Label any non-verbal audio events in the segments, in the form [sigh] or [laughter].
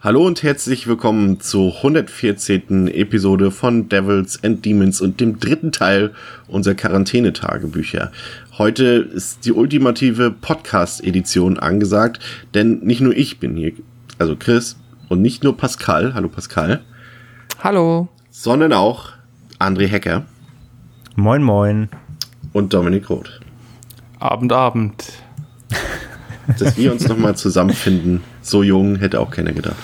Hallo und herzlich willkommen zur 114. Episode von Devils and Demons und dem dritten Teil unserer Quarantänetagebücher. Heute ist die ultimative Podcast-Edition angesagt, denn nicht nur ich bin hier, also Chris, und nicht nur Pascal, hallo Pascal, Hallo. sondern auch André Hecker Moin, moin. und Dominik Roth. Abend, Abend. Dass wir uns nochmal zusammenfinden, so jung hätte auch keiner gedacht.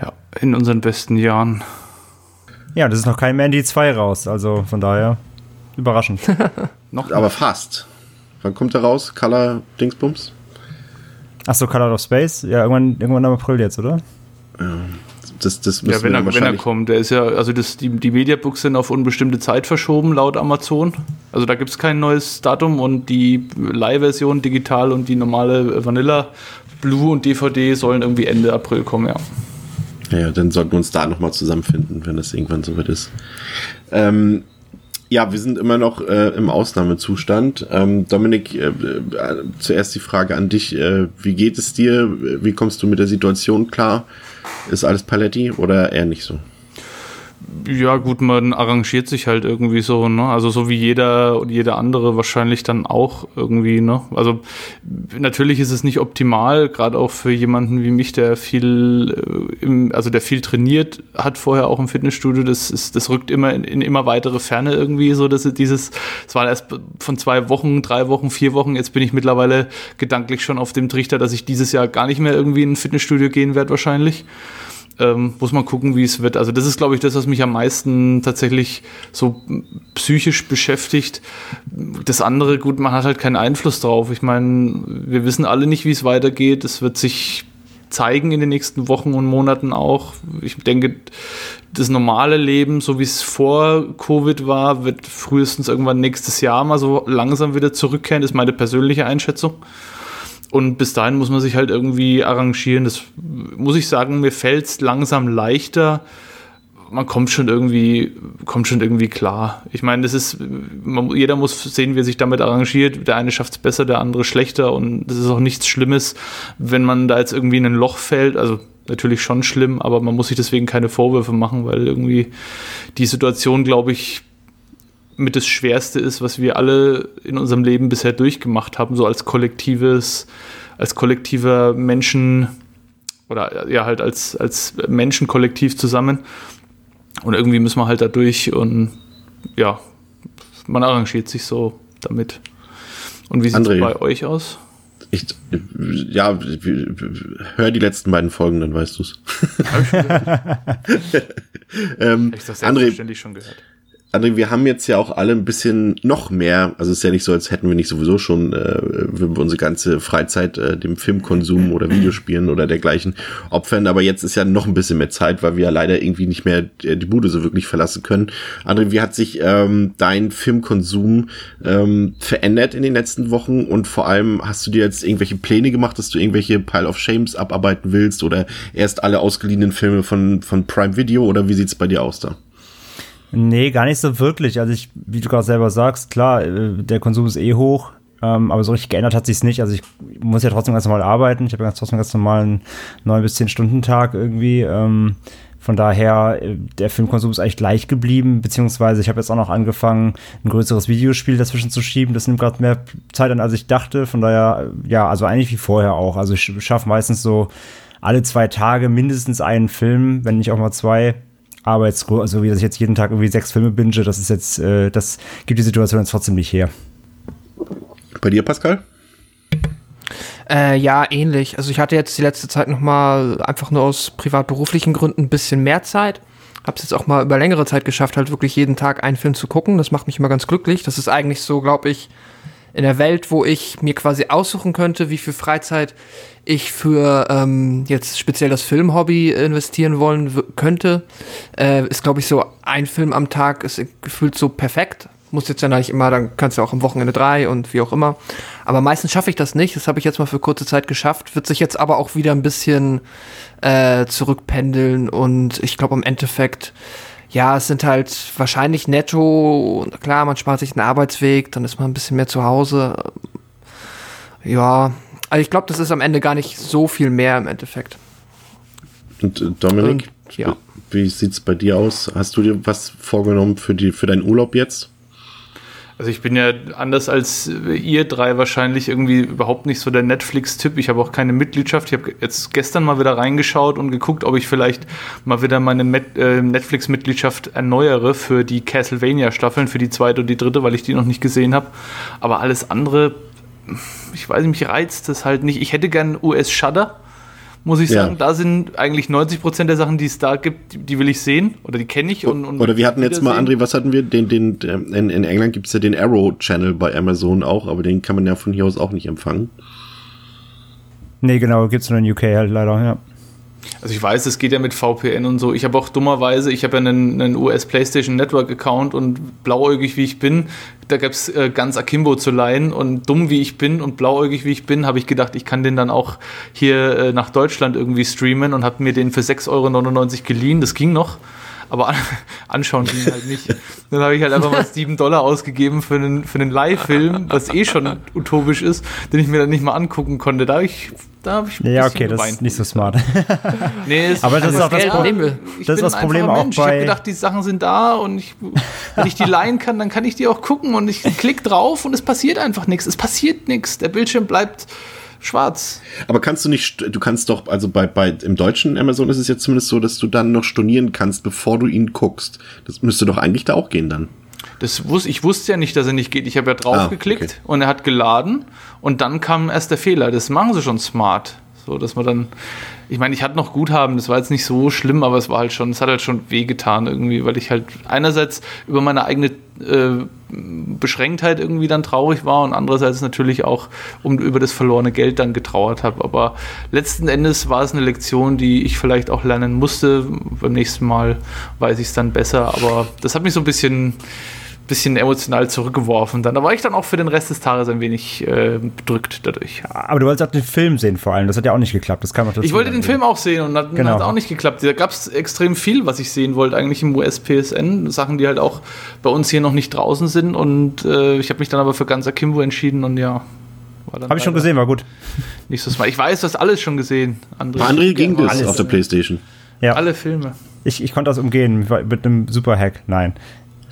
Ja, in unseren besten Jahren. Ja, das ist noch kein Mandy 2 raus, also von daher überraschend. [laughs] Noch Aber fast. Wann kommt er raus? Color Dingsbums? Achso, Color of Space? Ja, irgendwann, irgendwann im April jetzt, oder? Das, das müssen ja, wenn wir er, wenn er kommt. Der ist ja, also das, die, die Mediabooks sind auf unbestimmte Zeit verschoben, laut Amazon. Also da gibt es kein neues Datum und die Leihversion digital und die normale Vanilla Blue und DVD sollen irgendwie Ende April kommen, ja. Ja, dann sollten wir uns da nochmal zusammenfinden, wenn das irgendwann soweit ist. Ähm, ja, wir sind immer noch äh, im Ausnahmezustand. Ähm, Dominik, äh, äh, zuerst die Frage an dich. Äh, wie geht es dir? Wie kommst du mit der Situation klar? Ist alles Paletti oder eher nicht so? Ja, gut, man arrangiert sich halt irgendwie so, ne? Also so wie jeder und jeder andere wahrscheinlich dann auch irgendwie, ne? Also natürlich ist es nicht optimal, gerade auch für jemanden wie mich, der viel, äh, im, also der viel trainiert hat vorher auch im Fitnessstudio. Das ist, das rückt immer in, in immer weitere Ferne irgendwie so, dass es dieses, es war erst von zwei Wochen, drei Wochen, vier Wochen. Jetzt bin ich mittlerweile gedanklich schon auf dem Trichter, dass ich dieses Jahr gar nicht mehr irgendwie in ein Fitnessstudio gehen werde wahrscheinlich ähm, muss man gucken, wie es wird. Also das ist, glaube ich, das, was mich am meisten tatsächlich so psychisch beschäftigt. Das andere, gut, man hat halt keinen Einfluss drauf. Ich meine, wir wissen alle nicht, wie es weitergeht. Es wird sich zeigen in den nächsten Wochen und Monaten auch. Ich denke, das normale Leben, so wie es vor Covid war, wird frühestens irgendwann nächstes Jahr mal so langsam wieder zurückkehren, ist meine persönliche Einschätzung. Und bis dahin muss man sich halt irgendwie arrangieren. Das muss ich sagen, mir fällt es langsam leichter. Man kommt schon irgendwie, kommt schon irgendwie klar. Ich meine, das ist, man, jeder muss sehen, wie er sich damit arrangiert. Der eine schafft es besser, der andere schlechter. Und das ist auch nichts Schlimmes, wenn man da jetzt irgendwie in ein Loch fällt. Also natürlich schon schlimm, aber man muss sich deswegen keine Vorwürfe machen, weil irgendwie die Situation, glaube ich, mit das Schwerste ist, was wir alle in unserem Leben bisher durchgemacht haben, so als kollektives, als kollektiver Menschen oder ja halt als, als Menschenkollektiv zusammen. Und irgendwie müssen wir halt da durch und ja, man arrangiert sich so damit. Und wie sieht es André. bei euch aus? Ich, ja, hör die letzten beiden Folgen, dann weißt du's. [laughs] ähm, Ich das André, selbstverständlich schon gehört. André, wir haben jetzt ja auch alle ein bisschen noch mehr, also es ist ja nicht so, als hätten wir nicht sowieso schon äh, unsere ganze Freizeit äh, dem Filmkonsum oder Videospielen oder dergleichen opfern, aber jetzt ist ja noch ein bisschen mehr Zeit, weil wir ja leider irgendwie nicht mehr äh, die Bude so wirklich verlassen können. André, wie hat sich ähm, dein Filmkonsum ähm, verändert in den letzten Wochen und vor allem hast du dir jetzt irgendwelche Pläne gemacht, dass du irgendwelche Pile of Shames abarbeiten willst oder erst alle ausgeliehenen Filme von, von Prime Video oder wie sieht's bei dir aus da? Nee, gar nicht so wirklich. Also ich, wie du gerade selber sagst, klar, äh, der Konsum ist eh hoch, ähm, aber so richtig geändert hat sich's nicht. Also ich muss ja trotzdem ganz normal arbeiten. Ich habe ja trotzdem ganz normalen neun bis zehn Stunden Tag irgendwie. Ähm, von daher, äh, der Filmkonsum ist eigentlich gleich geblieben, beziehungsweise ich habe jetzt auch noch angefangen, ein größeres Videospiel dazwischen zu schieben. Das nimmt gerade mehr Zeit an, als ich dachte. Von daher, äh, ja, also eigentlich wie vorher auch. Also ich schaffe meistens so alle zwei Tage mindestens einen Film, wenn nicht auch mal zwei. Jetzt, also wie dass ich jetzt jeden Tag irgendwie sechs Filme binge, das ist jetzt, äh, das gibt die Situation jetzt trotzdem nicht her. Bei dir, Pascal? Äh, ja, ähnlich. Also ich hatte jetzt die letzte Zeit noch mal einfach nur aus privat-beruflichen Gründen ein bisschen mehr Zeit. Hab's jetzt auch mal über längere Zeit geschafft, halt wirklich jeden Tag einen Film zu gucken. Das macht mich immer ganz glücklich. Das ist eigentlich so, glaube ich, in der Welt, wo ich mir quasi aussuchen könnte, wie viel Freizeit ich für ähm, jetzt speziell das Filmhobby investieren wollen könnte, äh, ist glaube ich so ein Film am Tag ist gefühlt so perfekt. Muss jetzt ja nicht immer, dann kannst du auch am Wochenende drei und wie auch immer. Aber meistens schaffe ich das nicht. Das habe ich jetzt mal für kurze Zeit geschafft. Wird sich jetzt aber auch wieder ein bisschen äh, zurückpendeln und ich glaube im Endeffekt ja, es sind halt wahrscheinlich netto, klar, man spart sich einen Arbeitsweg, dann ist man ein bisschen mehr zu Hause. Ja, also ich glaube, das ist am Ende gar nicht so viel mehr im Endeffekt. Und äh, Dominik, Und, ja. wie sieht's bei dir aus? Hast du dir was vorgenommen für, die, für deinen Urlaub jetzt? Also ich bin ja anders als ihr drei wahrscheinlich irgendwie überhaupt nicht so der Netflix-Tipp. Ich habe auch keine Mitgliedschaft. Ich habe jetzt gestern mal wieder reingeschaut und geguckt, ob ich vielleicht mal wieder meine äh, Netflix-Mitgliedschaft erneuere für die Castlevania-Staffeln, für die zweite und die dritte, weil ich die noch nicht gesehen habe. Aber alles andere, ich weiß nicht, mich reizt das halt nicht. Ich hätte gern US Shudder muss ich sagen. Ja. Da sind eigentlich 90 Prozent der Sachen, die es da gibt, die will ich sehen oder die kenne ich. Und, und oder wir hatten jetzt mal, André, was hatten wir? Den, den, in, in England gibt es ja den Arrow-Channel bei Amazon auch, aber den kann man ja von hier aus auch nicht empfangen. Nee, genau, gibt es nur in UK halt leider, ja. Also ich weiß, es geht ja mit VPN und so. Ich habe auch dummerweise, ich habe ja einen, einen US PlayStation Network Account und blauäugig wie ich bin, da gab es äh, ganz Akimbo zu leihen und dumm wie ich bin und blauäugig wie ich bin, habe ich gedacht, ich kann den dann auch hier äh, nach Deutschland irgendwie streamen und habe mir den für 6,99 Euro geliehen. Das ging noch aber [laughs] anschauen ging halt nicht. Dann habe ich halt einfach mal 7 Dollar ausgegeben für einen, für einen Live-Film, was eh schon utopisch ist, den ich mir dann nicht mal angucken konnte. Da habe ich, da habe ich Ja, okay, das ist nicht so smart. [laughs] nee, ist aber das ist auch das Problem. Das ist das Problem auch Mensch. bei. Ich habe gedacht, die Sachen sind da und ich, wenn ich die leihen kann, dann kann ich die auch gucken und ich klick drauf und es passiert einfach nichts. Es passiert nichts. Der Bildschirm bleibt schwarz. Aber kannst du nicht, du kannst doch, also bei, bei, im deutschen Amazon ist es jetzt zumindest so, dass du dann noch stornieren kannst, bevor du ihn guckst. Das müsste doch eigentlich da auch gehen dann. Das wus ich wusste ja nicht, dass er nicht geht. Ich habe ja drauf ah, geklickt okay. und er hat geladen und dann kam erst der Fehler. Das machen sie schon smart. So, dass man dann, ich meine, ich hatte noch Guthaben, das war jetzt nicht so schlimm, aber es war halt schon, es hat halt schon wehgetan irgendwie, weil ich halt einerseits über meine eigene äh, Beschränktheit irgendwie dann traurig war und andererseits natürlich auch um über das verlorene Geld dann getrauert habe. Aber letzten Endes war es eine Lektion, die ich vielleicht auch lernen musste. Beim nächsten Mal weiß ich es dann besser, aber das hat mich so ein bisschen bisschen emotional zurückgeworfen. Dann, da war ich dann auch für den Rest des Tages ein wenig äh, bedrückt dadurch. Aber du wolltest auch den Film sehen vor allem. Das hat ja auch nicht geklappt. Das kann man Ich wollte den Film auch sehen und hat, genau. hat auch nicht geklappt. Da gab es extrem viel, was ich sehen wollte, eigentlich im US-PSN. Sachen, die halt auch bei uns hier noch nicht draußen sind. Und äh, ich habe mich dann aber für ganz Akimbo entschieden und ja. Habe ich schon gesehen, war gut. Nächstes Mal. Ich weiß, du hast alles schon gesehen. André, Bei André ging das alles. auf der Playstation. Ja. Alle Filme. Ich, ich konnte das umgehen mit einem Super-Hack. Nein.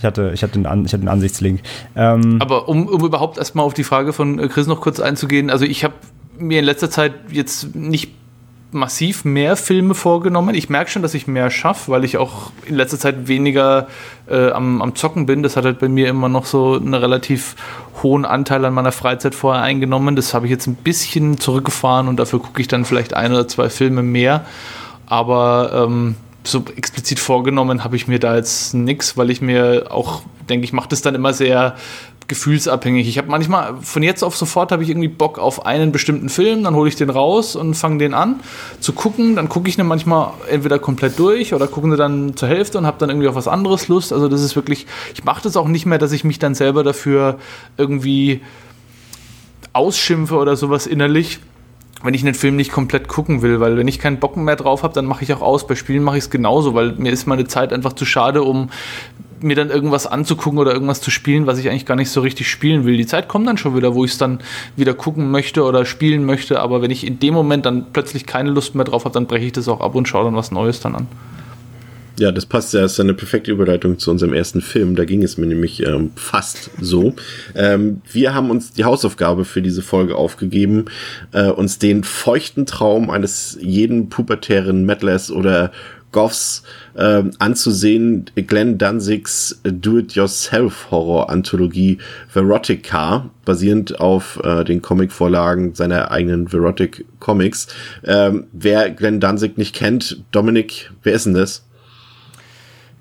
Ich hatte, ich hatte, einen, ich hatte einen Ansichtslink. Ähm Aber um, um überhaupt erstmal auf die Frage von äh, Chris noch kurz einzugehen, also ich habe mir in letzter Zeit jetzt nicht massiv mehr Filme vorgenommen. Ich merke schon, dass ich mehr schaffe, weil ich auch in letzter Zeit weniger äh, am, am Zocken bin. Das hat halt bei mir immer noch so einen relativ hohen Anteil an meiner Freizeit vorher eingenommen. Das habe ich jetzt ein bisschen zurückgefahren und dafür gucke ich dann vielleicht ein oder zwei Filme mehr. Aber ähm, so explizit vorgenommen habe ich mir da jetzt nichts, weil ich mir auch denke, ich mache das dann immer sehr gefühlsabhängig. Ich habe manchmal von jetzt auf sofort habe ich irgendwie Bock auf einen bestimmten Film, dann hole ich den raus und fange den an zu gucken. Dann gucke ich den manchmal entweder komplett durch oder gucke den dann zur Hälfte und habe dann irgendwie auf was anderes Lust. Also das ist wirklich, ich mache das auch nicht mehr, dass ich mich dann selber dafür irgendwie ausschimpfe oder sowas innerlich wenn ich einen Film nicht komplett gucken will, weil wenn ich keinen Bock mehr drauf habe, dann mache ich auch aus. Bei Spielen mache ich es genauso, weil mir ist meine Zeit einfach zu schade, um mir dann irgendwas anzugucken oder irgendwas zu spielen, was ich eigentlich gar nicht so richtig spielen will. Die Zeit kommt dann schon wieder, wo ich es dann wieder gucken möchte oder spielen möchte, aber wenn ich in dem Moment dann plötzlich keine Lust mehr drauf habe, dann breche ich das auch ab und schaue dann was Neues dann an. Ja, das passt ja, ist eine perfekte Überleitung zu unserem ersten Film. Da ging es mir nämlich ähm, fast so. Ähm, wir haben uns die Hausaufgabe für diese Folge aufgegeben, äh, uns den feuchten Traum eines jeden pubertären Metlers oder Goffs äh, anzusehen, Glenn Danzigs Do-It-Yourself-Horror-Anthologie Verotica, basierend auf äh, den Comicvorlagen seiner eigenen Verotic Comics. Ähm, wer Glenn Danzig nicht kennt, Dominik, wer ist denn das?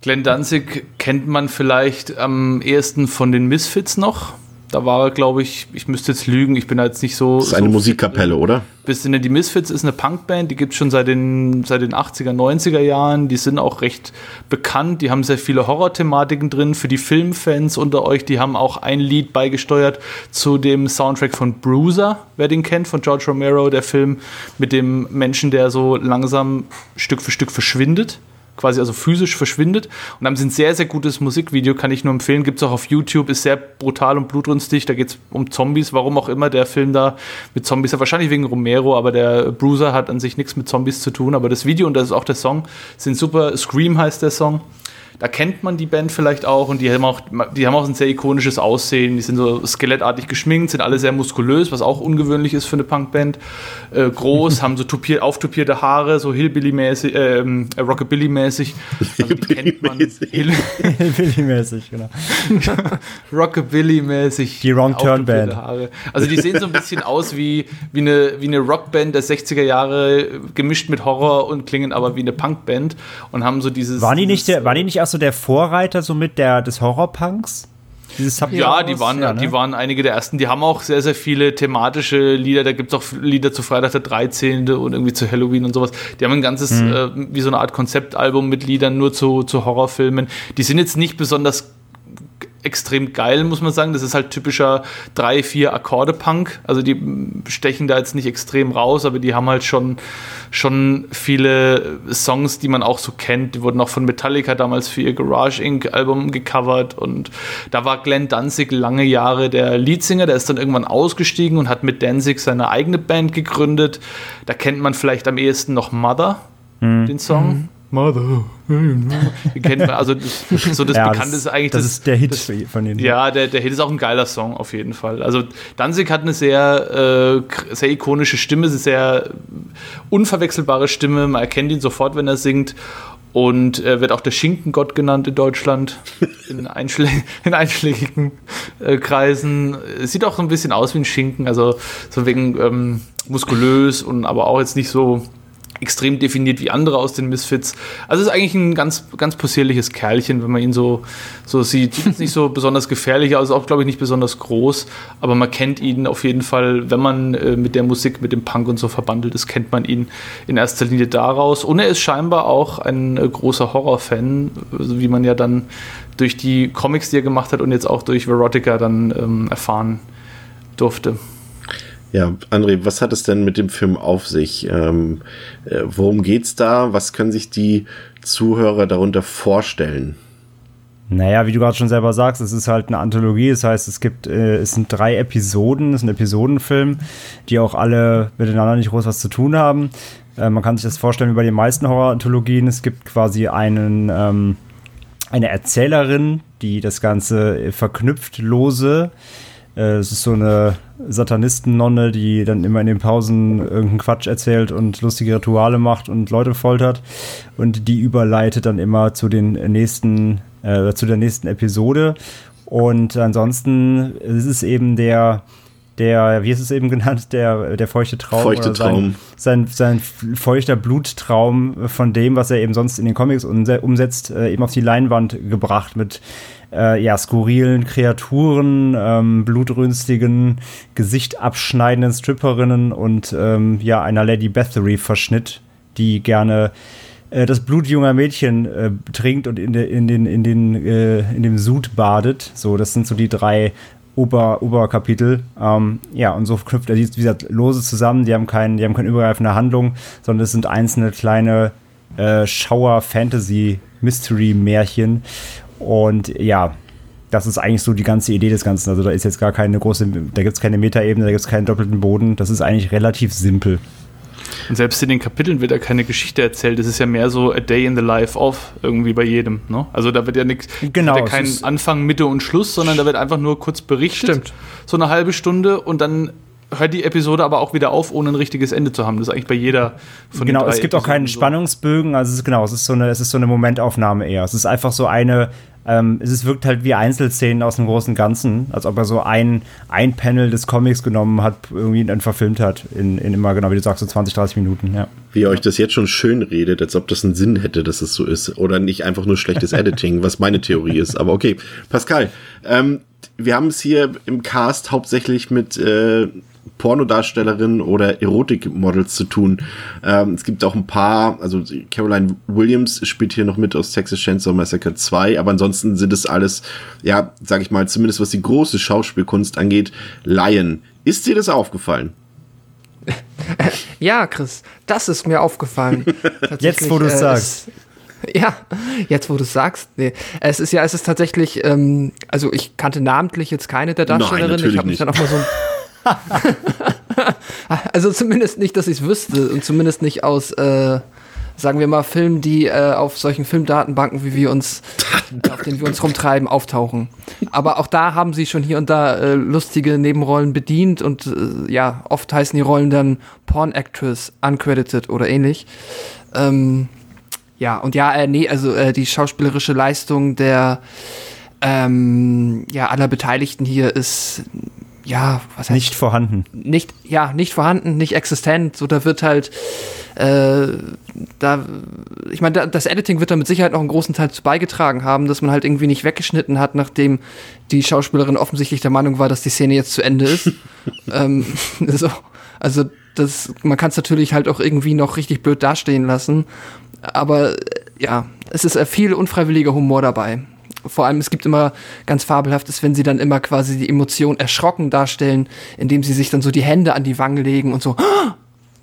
Glenn Danzig kennt man vielleicht am ehesten von den Misfits noch. Da war, glaube ich, ich müsste jetzt lügen, ich bin da jetzt nicht so. Das ist eine so Musikkapelle, oder? Bis in die Misfits ist eine Punkband, die gibt es schon seit den, seit den 80er, 90er Jahren. Die sind auch recht bekannt. Die haben sehr viele Horrorthematiken drin für die Filmfans unter euch. Die haben auch ein Lied beigesteuert zu dem Soundtrack von Bruiser, wer den kennt, von George Romero, der Film mit dem Menschen, der so langsam Stück für Stück verschwindet quasi also physisch verschwindet. Und haben sie ein sehr, sehr gutes Musikvideo, kann ich nur empfehlen. Gibt es auch auf YouTube, ist sehr brutal und blutrünstig. Da geht es um Zombies, warum auch immer der Film da mit Zombies, ja, wahrscheinlich wegen Romero, aber der Bruiser hat an sich nichts mit Zombies zu tun. Aber das Video und das ist auch der Song, sind super. Scream heißt der Song. Da kennt man die Band vielleicht auch und die haben auch, die haben auch ein sehr ikonisches Aussehen. Die sind so skelettartig geschminkt, sind alle sehr muskulös, was auch ungewöhnlich ist für eine Punkband. Äh, groß, [laughs] haben so tupier, auftupierte Haare, so Hillbilly-mäßig, äh, Rockabilly-mäßig. Also [laughs] Hillbilly-mäßig, genau. [laughs] Rockabilly-mäßig. Die Wrong Turn Band. Haare. Also die sehen so ein bisschen aus wie, wie, eine, wie eine Rockband der 60er Jahre, gemischt mit Horror und klingen aber wie eine Punkband und haben so dieses. Waren die nicht, der, waren die nicht auch so der Vorreiter so mit der, des Horrorpunks? ja, die waren, ja, ne? die waren einige der ersten. Die haben auch sehr, sehr viele thematische Lieder. Da gibt es auch Lieder zu Freitag der 13. und irgendwie zu Halloween und sowas. Die haben ein ganzes, mhm. äh, wie so eine Art Konzeptalbum mit Liedern nur zu, zu Horrorfilmen. Die sind jetzt nicht besonders extrem geil, muss man sagen. Das ist halt typischer 3, 4 Akkorde-Punk. Also die stechen da jetzt nicht extrem raus, aber die haben halt schon, schon viele Songs, die man auch so kennt. Die wurden auch von Metallica damals für ihr Garage Inc. Album gecovert und da war Glenn Danzig lange Jahre der Leadsinger. Der ist dann irgendwann ausgestiegen und hat mit Danzig seine eigene Band gegründet. Da kennt man vielleicht am ehesten noch Mother, mhm. den Song. Mhm. Mother. kennt man, also das, so das [laughs] ja, Bekannte ist eigentlich. Das, das ist der Hit das, von denen. Ja, der, der Hit ist auch ein geiler Song, auf jeden Fall. Also Danzig hat eine sehr, äh, sehr ikonische Stimme, eine sehr unverwechselbare Stimme. Man erkennt ihn sofort, wenn er singt. Und er wird auch der Schinkengott genannt in Deutschland, in, [laughs] einschlä in einschlägigen äh, Kreisen. Sieht auch so ein bisschen aus wie ein Schinken, also so wegen ähm, muskulös und aber auch jetzt nicht so extrem definiert wie andere aus den Misfits. Also ist eigentlich ein ganz, ganz possierliches Kerlchen, wenn man ihn so, so sieht. Sieht nicht so [laughs] besonders gefährlich aus, auch glaube ich nicht besonders groß, aber man kennt ihn auf jeden Fall, wenn man äh, mit der Musik, mit dem Punk und so verbandelt ist, kennt man ihn in erster Linie daraus. Und er ist scheinbar auch ein äh, großer Horrorfan, also wie man ja dann durch die Comics, die er gemacht hat und jetzt auch durch Verotica dann ähm, erfahren durfte. Ja, André, was hat es denn mit dem Film auf sich? Ähm, äh, worum geht's da? Was können sich die Zuhörer darunter vorstellen? Naja, wie du gerade schon selber sagst, es ist halt eine Anthologie. Das heißt, es gibt, äh, es sind drei Episoden, es ist ein Episodenfilm, die auch alle miteinander nicht groß was zu tun haben. Äh, man kann sich das vorstellen wie bei den meisten Horror-Anthologien. Es gibt quasi einen, ähm, eine Erzählerin, die das Ganze verknüpft lose äh, es ist so eine Satanistennonne, die dann immer in den Pausen irgendeinen Quatsch erzählt und lustige Rituale macht und Leute foltert. Und die überleitet dann immer zu den nächsten, äh, zu der nächsten Episode. Und ansonsten ist es eben der, der, wie ist es eben genannt, der, der feuchte Traum. Feuchte Traum. Sein, sein, sein, feuchter Bluttraum von dem, was er eben sonst in den Comics umsetzt, äh, eben auf die Leinwand gebracht mit äh, ja, skurrilen Kreaturen, ähm, blutrünstigen, gesichtabschneidenden Stripperinnen und ähm, ja, einer Lady Bathory-Verschnitt, die gerne äh, das Blut junger Mädchen äh, trinkt und in, de, in, den, in, den, äh, in dem Sud badet. So, das sind so die drei Ober, Oberkapitel. Ähm, ja, und so knüpft er wie gesagt, lose zusammen. Die haben, kein, die haben keine übergreifende Handlung, sondern es sind einzelne kleine äh, Schauer-Fantasy-Mystery-Märchen. Und ja, das ist eigentlich so die ganze Idee des Ganzen. Also da ist jetzt gar keine große, da gibt es keine Metaebene, da gibt es keinen doppelten Boden. Das ist eigentlich relativ simpel. Und selbst in den Kapiteln wird ja keine Geschichte erzählt. Das ist ja mehr so a day in the life of irgendwie bei jedem. Ne? Also da wird ja nichts, genau, ja kein Anfang, Mitte und Schluss, sondern da wird einfach nur kurz berichtet. Stimmt. So eine halbe Stunde und dann hört die Episode aber auch wieder auf, ohne ein richtiges Ende zu haben. Das ist eigentlich bei jeder von Genau, es gibt Episoden auch keinen so. Spannungsbögen, also es ist genau, es ist so eine, es ist so eine Momentaufnahme eher. Es ist einfach so eine, ähm, es wirkt halt wie Einzelszenen aus dem großen Ganzen, als ob er so ein, ein Panel des Comics genommen hat, irgendwie dann verfilmt hat, in, in immer, genau wie du sagst, so 20, 30 Minuten, ja. Wie ihr euch das jetzt schon schön redet, als ob das einen Sinn hätte, dass es so ist. Oder nicht einfach nur schlechtes [laughs] Editing, was meine Theorie ist. Aber okay, Pascal, ähm, wir haben es hier im Cast hauptsächlich mit äh, Pornodarstellerinnen oder Erotikmodels zu tun. Ähm, es gibt auch ein paar, also Caroline Williams spielt hier noch mit aus Texas Chainsaw Massacre 2, aber ansonsten sind es alles, ja, sag ich mal, zumindest was die große Schauspielkunst angeht, Laien. Ist dir das aufgefallen? [laughs] Ja, Chris, das ist mir aufgefallen. [laughs] Jetzt, wo du es äh, sagst. [laughs] Ja, jetzt wo du es sagst. Nee. Es ist ja, es ist tatsächlich, ähm, also ich kannte namentlich jetzt keine der Darstellerinnen. ich habe mich dann auch mal so. [laughs] also zumindest nicht, dass ich es wüsste und zumindest nicht aus, äh, sagen wir mal, Filmen, die äh, auf solchen Filmdatenbanken, wie wir uns, auf denen wir uns rumtreiben, auftauchen. Aber auch da haben sie schon hier und da äh, lustige Nebenrollen bedient und äh, ja, oft heißen die Rollen dann Porn Actress, Uncredited oder ähnlich. Ähm, ja, und ja, äh, nee, also äh, die schauspielerische Leistung der ähm, ja, aller Beteiligten hier ist ja, was heißt Nicht vorhanden. nicht, ja, nicht vorhanden, nicht existent. So, da wird halt, äh, da, ich meine, da, das Editing wird da mit Sicherheit noch einen großen Teil zu beigetragen haben, dass man halt irgendwie nicht weggeschnitten hat, nachdem die Schauspielerin offensichtlich der Meinung war, dass die Szene jetzt zu Ende ist. [laughs] ähm, [laughs] so, also, das, man kann es natürlich halt auch irgendwie noch richtig blöd dastehen lassen. Aber äh, ja, es ist äh, viel unfreiwilliger Humor dabei. Vor allem, es gibt immer ganz fabelhaftes, wenn sie dann immer quasi die Emotion erschrocken darstellen, indem sie sich dann so die Hände an die Wangen legen und so.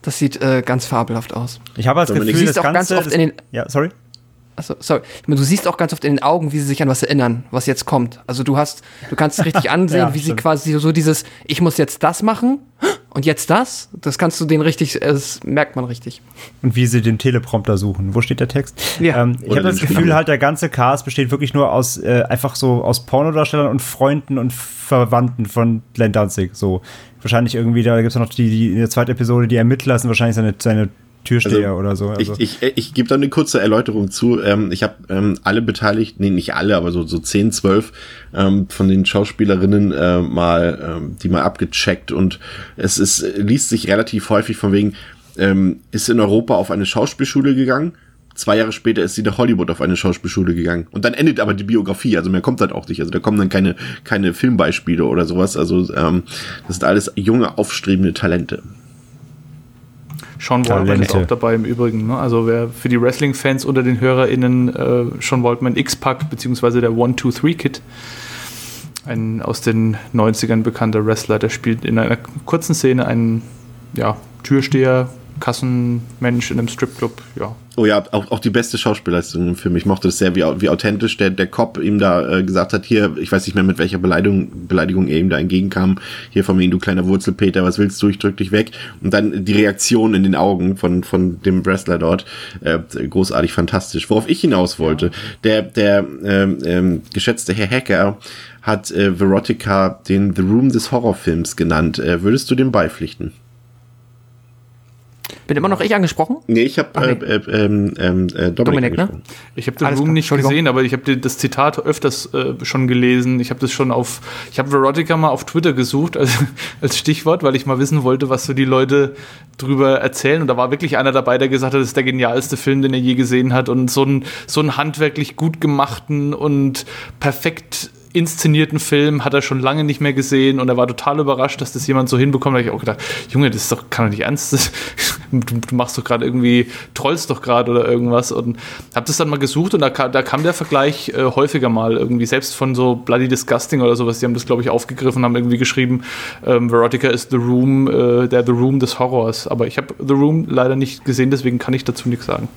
Das sieht äh, ganz fabelhaft aus. Ich habe das Dominik, Gefühl, siehst das auch ganz Ganze. oft in den- ja, sorry. Achso, sorry. Ich meine, du siehst auch ganz oft in den Augen, wie sie sich an was erinnern, was jetzt kommt. Also du hast, du kannst richtig [laughs] ansehen, Ja, wie sie stimmt. quasi so dieses, ich muss jetzt das machen und jetzt das. Das kannst du den richtig, äh, das merkt man richtig. Und wie sie den Teleprompter suchen. Wo steht der Text? Ja. Ähm, ich habe das Gefühl, Namen. halt, der ganze Cast besteht wirklich nur aus äh, einfach so aus Pornodarstellern und Freunden und Verwandten von Glenn Danzig. So. Wahrscheinlich irgendwie, da gibt es noch die, die in der zweiten Episode, die Ermittler sind wahrscheinlich seine, seine Türsteher Also, oder so. Also, Ich, ich, ich gebe da eine kurze Erläuterung zu. Ähm, ich habe ähm, alle beteiligt, nee, nicht alle, aber so, so 10, 12 ähm, von den Schauspielerinnen äh, mal, ähm, die mal abgecheckt und es ist, liest sich relativ häufig von wegen, ähm, ist in Europa auf eine Schauspielschule gegangen. Zwei Jahre später ist sie nach Hollywood auf eine Schauspielschule gegangen. Und dann endet aber die Biografie, also mehr kommt halt auch nicht. Also da kommen dann keine, keine Filmbeispiele oder sowas. Also ähm, das sind alles junge, aufstrebende Talente. Sean Waldman ist auch dabei im Übrigen. Ne? Also wer für die Wrestling-Fans unter den HörerInnen äh, Sean Waldman X-Pac beziehungsweise der 1-2-3-Kid, ein aus den 90ern bekannter Wrestler, der spielt in einer kurzen Szene einen ja, Türsteher, Kassenmensch in einem Stripclub. Ja, Oh ja, auch, auch die beste Schauspielleistung im Film. Ich mochte das sehr, wie, wie authentisch der, der Cop ihm da äh, gesagt hat, hier, ich weiß nicht mehr, mit welcher Beleidigung, Beleidigung er ihm da entgegenkam, hier von mir, du kleiner Wurzelpeter, was willst du, ich drück dich weg. Und dann die Reaktion in den Augen von, von dem Wrestler dort, äh, großartig fantastisch. Worauf ich hinaus wollte, der, der ähm, ähm, geschätzte Herr Hacker hat äh, Verotica den The Room des Horrorfilms genannt. Äh, würdest du dem beipflichten? Bin immer noch ich angesprochen? Nee, ich habe äh, äh, ähm, ähm, äh, Dominik, Dominik, ne? Ich habe den Alles Room klar, nicht gesehen, aber ich habe das Zitat öfters äh, schon gelesen. Ich habe das schon auf, ich habe Verotica mal auf Twitter gesucht als, [laughs] als Stichwort, weil ich mal wissen wollte, was so die Leute drüber erzählen. Und da war wirklich einer dabei, der gesagt hat, das ist der genialste Film, den er je gesehen hat. Und so ein so einen handwerklich gut gemachten und perfekt inszenierten Film hat er schon lange nicht mehr gesehen und er war total überrascht, dass das jemand so hinbekommt. Da habe ich auch gedacht, Junge, das ist doch, kann doch nicht ernst. [laughs] Du, du machst doch gerade irgendwie, trollst doch gerade oder irgendwas. Und habe das dann mal gesucht und da, kam- da kam der Vergleich äh, häufiger mal irgendwie, selbst von so Bloody Disgusting oder sowas. Die haben das, glaube ich, aufgegriffen, haben irgendwie geschrieben, ähm, Verotica ist The Room, äh, der The Room des Horrors. Aber ich habe The Room leider nicht gesehen, deswegen kann ich dazu nichts sagen.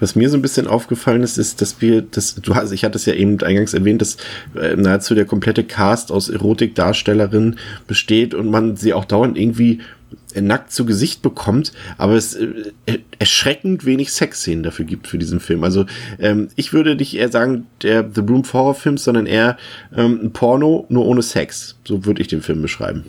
Was mir so ein bisschen aufgefallen ist, ist, dass wir, das, du hast, ich hatte es ja eben eingangs erwähnt, dass äh, nahezu der komplette Cast aus Erotikdarstellerinnen besteht und man sie auch dauernd irgendwie nackt zu Gesicht bekommt, aber es äh, erschreckend wenig Sexszenen dafür gibt für diesen Film. Also ähm, ich würde nicht eher sagen, der The Room Horror Film, sondern eher ähm, ein Porno, nur ohne Sex. So würde ich den Film beschreiben.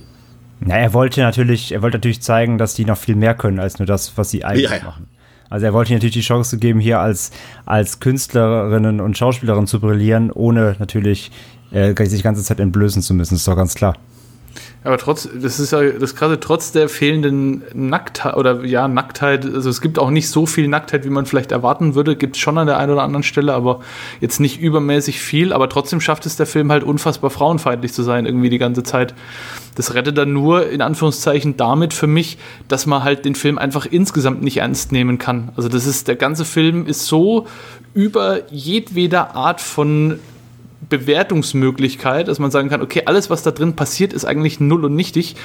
Na, er wollte natürlich, er wollte natürlich zeigen, dass die noch viel mehr können als nur das, was sie eigentlich Ja, ja. machen. Also er wollte natürlich die Chance geben, hier als, als Künstlerinnen und Schauspielerinnen zu brillieren, ohne natürlich äh, sich die ganze Zeit entblößen zu müssen, ist doch ganz klar. Aber trotz, das ist ja das krasse, trotz der fehlenden Nacktheit oder ja, Nacktheit, also es gibt auch nicht so viel Nacktheit, wie man vielleicht erwarten würde, gibt es schon an der einen oder anderen Stelle, aber jetzt nicht übermäßig viel, aber trotzdem schafft es der Film halt unfassbar frauenfeindlich zu sein, irgendwie die ganze Zeit. Das rettet dann nur in Anführungszeichen damit für mich, dass man halt den Film einfach insgesamt nicht ernst nehmen kann. Also das ist, der ganze Film ist so über jedweder Art von Bewertungsmöglichkeit, dass man sagen kann, okay, alles, was da drin passiert, ist eigentlich null und nichtig,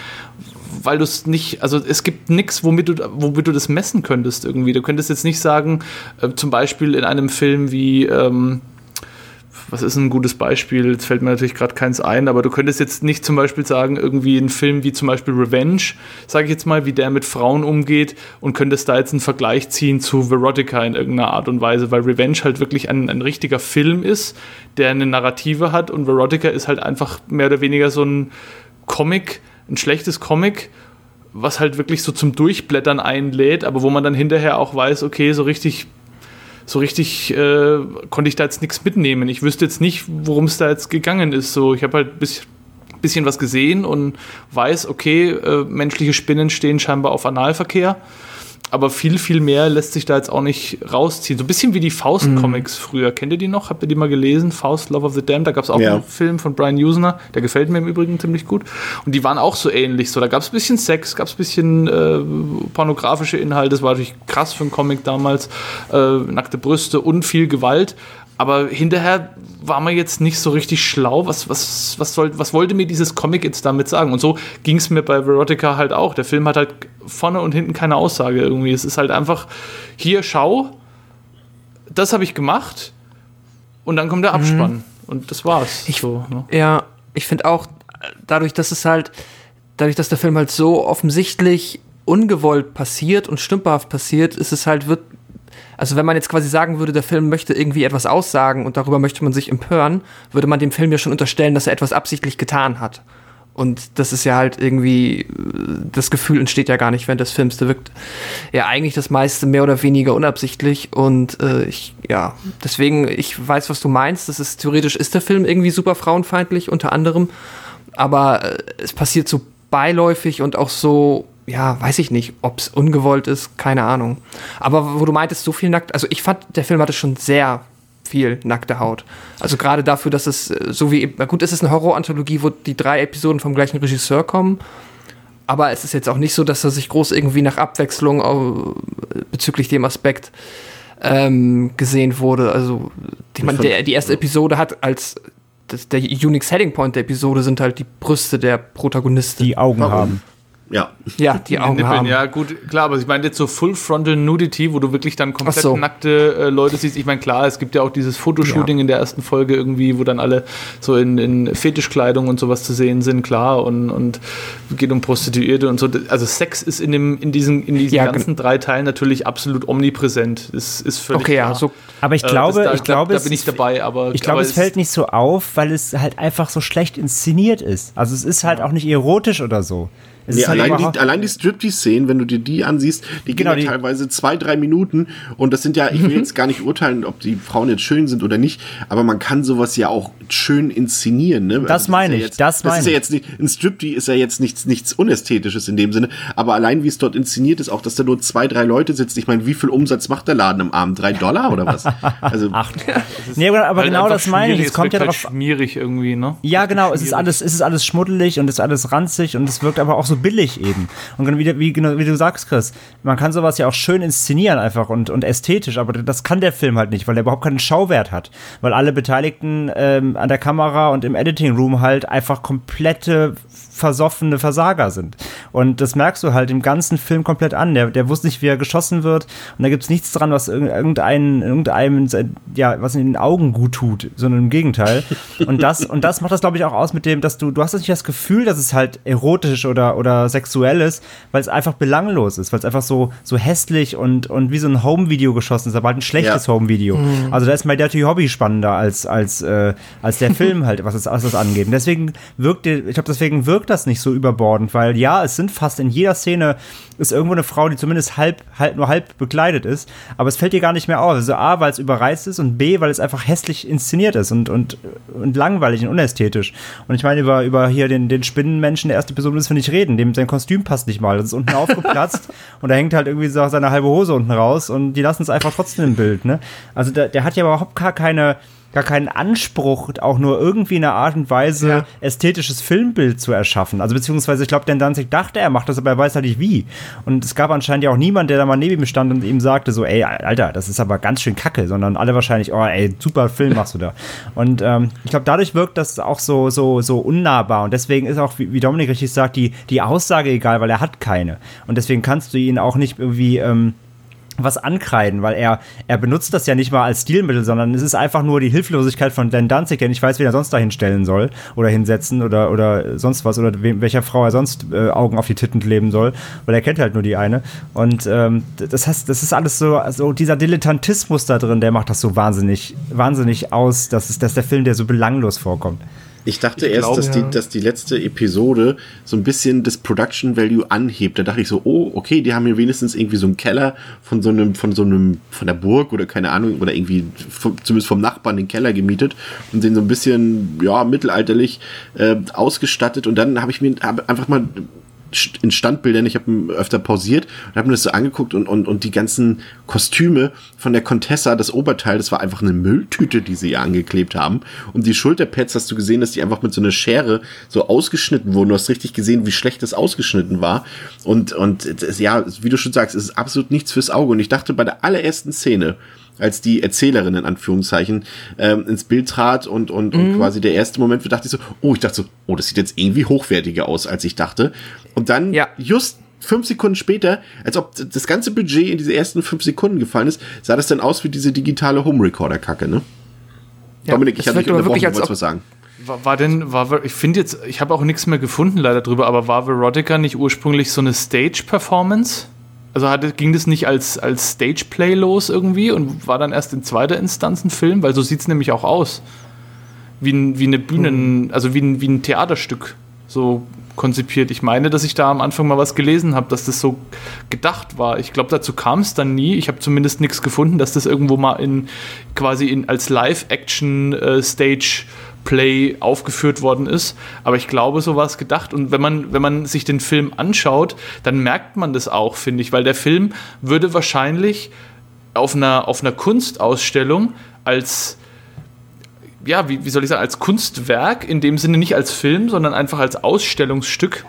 weil du es nicht, also es gibt nichts, womit du, womit du das messen könntest irgendwie. Du könntest jetzt nicht sagen, äh, zum Beispiel in einem Film wie, ähm, was ist ein gutes Beispiel? Jetzt fällt mir natürlich gerade keins ein, aber du könntest jetzt nicht zum Beispiel sagen, irgendwie ein Film wie zum Beispiel Revenge, sage ich jetzt mal, wie der mit Frauen umgeht und könntest da jetzt einen Vergleich ziehen zu Verotica in irgendeiner Art und Weise, weil Revenge halt wirklich ein, ein richtiger Film ist, der eine Narrative hat und Verotica ist halt einfach mehr oder weniger so ein Comic, ein schlechtes Comic was halt wirklich so zum Durchblättern einlädt, aber wo man dann hinterher auch weiß, okay, so richtig so richtig äh, konnte ich da jetzt nichts mitnehmen. Ich wüsste jetzt nicht, worum es da jetzt gegangen ist. So, ich habe halt ein bisschen, bisschen was gesehen und weiß, okay, äh, menschliche Spinnen stehen scheinbar auf Analverkehr aber viel, viel mehr lässt sich da jetzt auch nicht rausziehen. So ein bisschen wie die Faust-Comics mhm. früher. Kennt ihr die noch? Habt ihr die mal gelesen? Faust, Love of the Damned. Da gab es auch ja. einen Film von Brian Usner. Der gefällt mir im Übrigen ziemlich gut. Und die waren auch so ähnlich. So, da gab es ein bisschen Sex, gab es ein bisschen äh, pornografische Inhalte. Das war natürlich krass für einen Comic damals. Äh, nackte Brüste und viel Gewalt. Aber hinterher war man jetzt nicht so richtig schlau. Was, was, was, soll, was wollte mir dieses Comic jetzt damit sagen? Und so ging es mir bei Verotica halt auch. Der Film hat halt vorne und hinten keine Aussage irgendwie. Es ist halt einfach, hier, schau, das habe ich gemacht und dann kommt der mhm. Abspann. Mhm. Und das war's. Ich, so, ne? Ja, ich finde auch, dadurch, dass es halt, dadurch, dass der Film halt so offensichtlich ungewollt passiert und stümperhaft passiert, ist es halt, wird, also wenn man jetzt quasi sagen würde, der Film möchte irgendwie etwas aussagen und darüber möchte man sich empören, würde man dem Film ja schon unterstellen, dass er etwas absichtlich getan hat. Und das ist ja halt irgendwie, das Gefühl entsteht ja gar nicht während des Films. Da wirkt ja eigentlich das meiste mehr oder weniger unabsichtlich. Und äh, ich, ja, deswegen, ich weiß, was du meinst. Das ist theoretisch ist der Film irgendwie super frauenfeindlich, unter anderem. Aber äh, es passiert so beiläufig und auch so, ja, weiß ich nicht, ob es ungewollt ist, keine Ahnung. Aber wo du meintest, so viel nackt, also ich fand, der Film hatte schon sehr viel nackte Haut. Also gerade dafür, dass es äh, so wie, na gut, es ist eine Horror-Anthologie, wo die drei Episoden vom gleichen Regisseur kommen. Aber es ist jetzt auch nicht so, dass er sich groß irgendwie nach Abwechslung bezüglich dem Aspekt ähm, gesehen wurde. Also, die, man, der, die erste Episode hat als das, der Unique Selling Point der Episode sind halt die Brüste der Protagonisten. Die Augen Warum? haben. Ja. Ja, die Augen Nippeln, haben. Ja, gut, klar, aber ich meine jetzt so Full Frontal Nudity, wo du wirklich dann komplett so. nackte äh, Leute siehst. Ich meine, klar, es gibt ja auch dieses Fotoshooting ja. in der ersten Folge irgendwie, wo dann alle so in, in Fetischkleidung und sowas zu sehen sind, klar, und, und geht um Prostituierte und so. Also Sex ist in, dem, in diesen, in diesen ja, ganzen drei Teilen natürlich absolut omnipräsent. Das ist völlig Okay, klar. ja, so. Aber ich glaube, äh, das, da, ich glaube, da, da bin ich dabei, aber ich glaube, es fällt nicht so auf, weil es halt einfach so schlecht inszeniert ist. Also es ist halt ja. auch nicht erotisch oder so. Es nee, halt allein, die, allein die Striptease-Szenen, wenn du dir die ansiehst, die genau, gehen ja teilweise zwei, drei Minuten. Und das sind ja, ich will mhm. jetzt gar nicht urteilen, ob die Frauen jetzt schön sind oder nicht, aber man kann sowas ja auch schön inszenieren. Ne? Das also, meine ich, jetzt, das meine ich. Das ist ja jetzt nicht, ein Striptease ist ja jetzt nichts, nichts Unästhetisches in dem Sinne, aber allein wie es dort inszeniert ist, auch, dass da nur zwei, drei Leute sitzen. Ich meine, wie viel Umsatz macht der Laden am Abend? Drei Dollar oder was? Also, [laughs] Ach, [laughs] nee, aber, aber genau das meine ich. Es kommt ja halt drauf. schmierig irgendwie, ne? Ja, genau. Es ist alles, es ist alles schmuddelig und es ist alles ranzig und es wirkt aber auch so billig eben. Und wie, wie, wie du sagst, Chris, man kann sowas ja auch schön inszenieren einfach und, und ästhetisch, aber das kann der Film halt nicht, weil er überhaupt keinen Schauwert hat. Weil alle Beteiligten ähm, an der Kamera und im Editing Room halt einfach komplette versoffene Versager sind. Und das merkst du halt im ganzen Film komplett an. Der, der wusste nicht, wie er geschossen wird. Und da gibt es nichts dran, was irgendein, irgendeinem, ja, was in den Augen gut tut, sondern im Gegenteil. Und das, und das macht das, glaube ich, auch aus mit dem, dass du, du hast nicht das Gefühl, dass es halt erotisch oder Sexuelles, weil es einfach belanglos ist, weil es einfach so, so hässlich und, und wie so ein Home-Video geschossen ist, aber halt ein schlechtes Ja. Home-Video. Also da ist My Dirty Hobby spannender als, als, äh, als der [laughs] Film halt, was es, was es angeht. Und deswegen wirkt, ich glaube, deswegen wirkt das nicht so überbordend, weil ja, es sind fast in jeder Szene ist irgendwo eine Frau, die zumindest halb, halb nur halb bekleidet ist, aber es fällt dir gar nicht mehr auf. Also A, weil es überreizt ist und B, weil es einfach hässlich inszeniert ist und, und, und langweilig und unästhetisch. Und ich meine, über, über hier den, den Spinnenmenschen der erste Person müssen wir nicht reden, dem sein Kostüm passt nicht mal. Das ist unten aufgeplatzt [laughs] und da hängt halt irgendwie so seine halbe Hose unten raus und die lassen es einfach trotzdem im Bild, ne? Also der, der hat ja überhaupt gar keine gar keinen Anspruch, auch nur irgendwie in einer Art und Weise Ja. ästhetisches Filmbild zu erschaffen. Also beziehungsweise ich glaube, Dan Danzig dachte, er macht das, aber er weiß halt nicht wie. Und es gab anscheinend ja auch niemand, der da mal neben ihm stand und ihm sagte so, ey, Alter, das ist aber ganz schön kacke, sondern alle wahrscheinlich, oh, ey, super Film machst du da. Und ähm, ich glaube, dadurch wirkt das auch so, so, so unnahbar. Und deswegen ist auch, wie, wie Dominik richtig sagt, die, die Aussage egal, weil er hat keine. Und deswegen kannst du ihn auch nicht irgendwie, ähm, was ankreiden, weil er, er benutzt das ja nicht mal als Stilmittel, sondern es ist einfach nur die Hilflosigkeit von Dan Danzig, der nicht weiß, wen er sonst da hinstellen soll oder hinsetzen oder, oder sonst was oder wem, welcher Frau er sonst äh, Augen auf die Titten kleben soll, weil er kennt halt nur die eine. Und ähm, das heißt, das ist alles so, so dieser Dilettantismus da drin, der macht das so wahnsinnig, wahnsinnig aus, dass, es, dass der Film der so belanglos vorkommt. Ich dachte Ich erst, glaube, dass, ja. die, dass die letzte Episode so ein bisschen das Production Value anhebt. Da dachte ich so, oh, okay, die haben hier wenigstens irgendwie so einen Keller von so einem, von so einem, von der Burg oder keine Ahnung, oder irgendwie vom, zumindest vom Nachbarn den Keller gemietet und den so ein bisschen, ja, mittelalterlich äh, ausgestattet. Und dann habe ich mir hab einfach mal in Standbildern, ich habe öfter pausiert und habe mir das so angeguckt und, und, und die ganzen Kostüme von der Contessa, das Oberteil, das war einfach eine Mülltüte, die sie ihr angeklebt haben. Und die Schulterpads hast du gesehen, dass die einfach mit so einer Schere so ausgeschnitten wurden. Du hast richtig gesehen, wie schlecht das ausgeschnitten war. Und, und das, ja, wie du schon sagst, es ist absolut nichts fürs Auge. Und ich dachte bei der allerersten Szene, als die Erzählerin in Anführungszeichen ähm, ins Bild trat und, und, und quasi der erste Moment, dachte ich so, oh, ich dachte so, oh, das sieht jetzt irgendwie hochwertiger aus, als ich dachte. Und dann Ja. just fünf Sekunden später, als ob das ganze Budget in diese ersten fünf Sekunden gefallen ist, sah das dann aus wie diese digitale Home-Recorder-Kacke, ne? Ja, Dominik, ich habe dich unterbrochen, wirklich, du als wolltest ob- was sagen. War, war denn, war, ich finde jetzt, ich habe auch nichts mehr gefunden leider drüber, aber war Verotica nicht ursprünglich so eine Stage-Performance? Also hatte, ging das nicht als, als Stage-Play los irgendwie und war dann erst in zweiter Instanz ein Film? Weil so sieht es nämlich auch aus. Wie, ein, wie eine Bühnen, also wie ein, wie ein Theaterstück so konzipiert. Ich meine, dass ich da am Anfang mal was gelesen habe, dass das so gedacht war. Ich glaube, dazu kam es dann nie. Ich habe zumindest nichts gefunden, dass das irgendwo mal in quasi in, als Live-Action-Stage Play aufgeführt worden ist. Aber ich glaube, so war es gedacht. Und wenn man, wenn man sich den Film anschaut, dann merkt man das auch, finde ich, weil der Film würde wahrscheinlich auf einer, auf einer Kunstausstellung als ja, wie, wie soll ich sagen, als Kunstwerk, in dem Sinne nicht als Film, sondern einfach als Ausstellungsstück,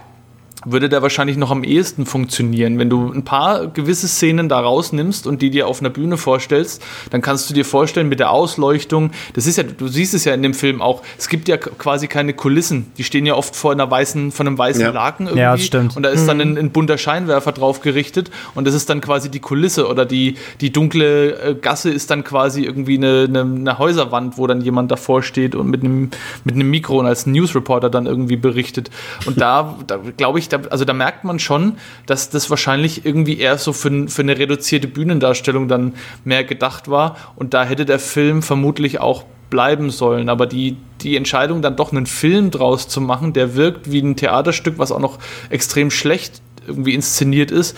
würde der wahrscheinlich noch am ehesten funktionieren. Wenn du ein paar gewisse Szenen da rausnimmst und die dir auf einer Bühne vorstellst, dann kannst du dir vorstellen, mit der Ausleuchtung, das ist ja, du siehst es ja in dem Film auch, es gibt ja quasi keine Kulissen. Die stehen ja oft vor einer weißen, von einem weißen Ja. Laken irgendwie. Ja, das stimmt. Und da ist dann ein, ein bunter Scheinwerfer drauf gerichtet und das ist dann quasi die Kulisse oder die, die dunkle äh, Gasse ist dann quasi irgendwie eine, eine, eine Häuserwand, wo dann jemand davor steht und mit einem, mit einem Mikro und als Newsreporter dann irgendwie berichtet. Und da, da glaube ich, da, also da merkt man schon, dass das wahrscheinlich irgendwie eher so für, für eine reduzierte Bühnendarstellung dann mehr gedacht war und da hätte der Film vermutlich auch bleiben sollen. Aber die, die Entscheidung, dann doch einen Film draus zu machen, der wirkt wie ein Theaterstück, was auch noch extrem schlecht irgendwie inszeniert ist,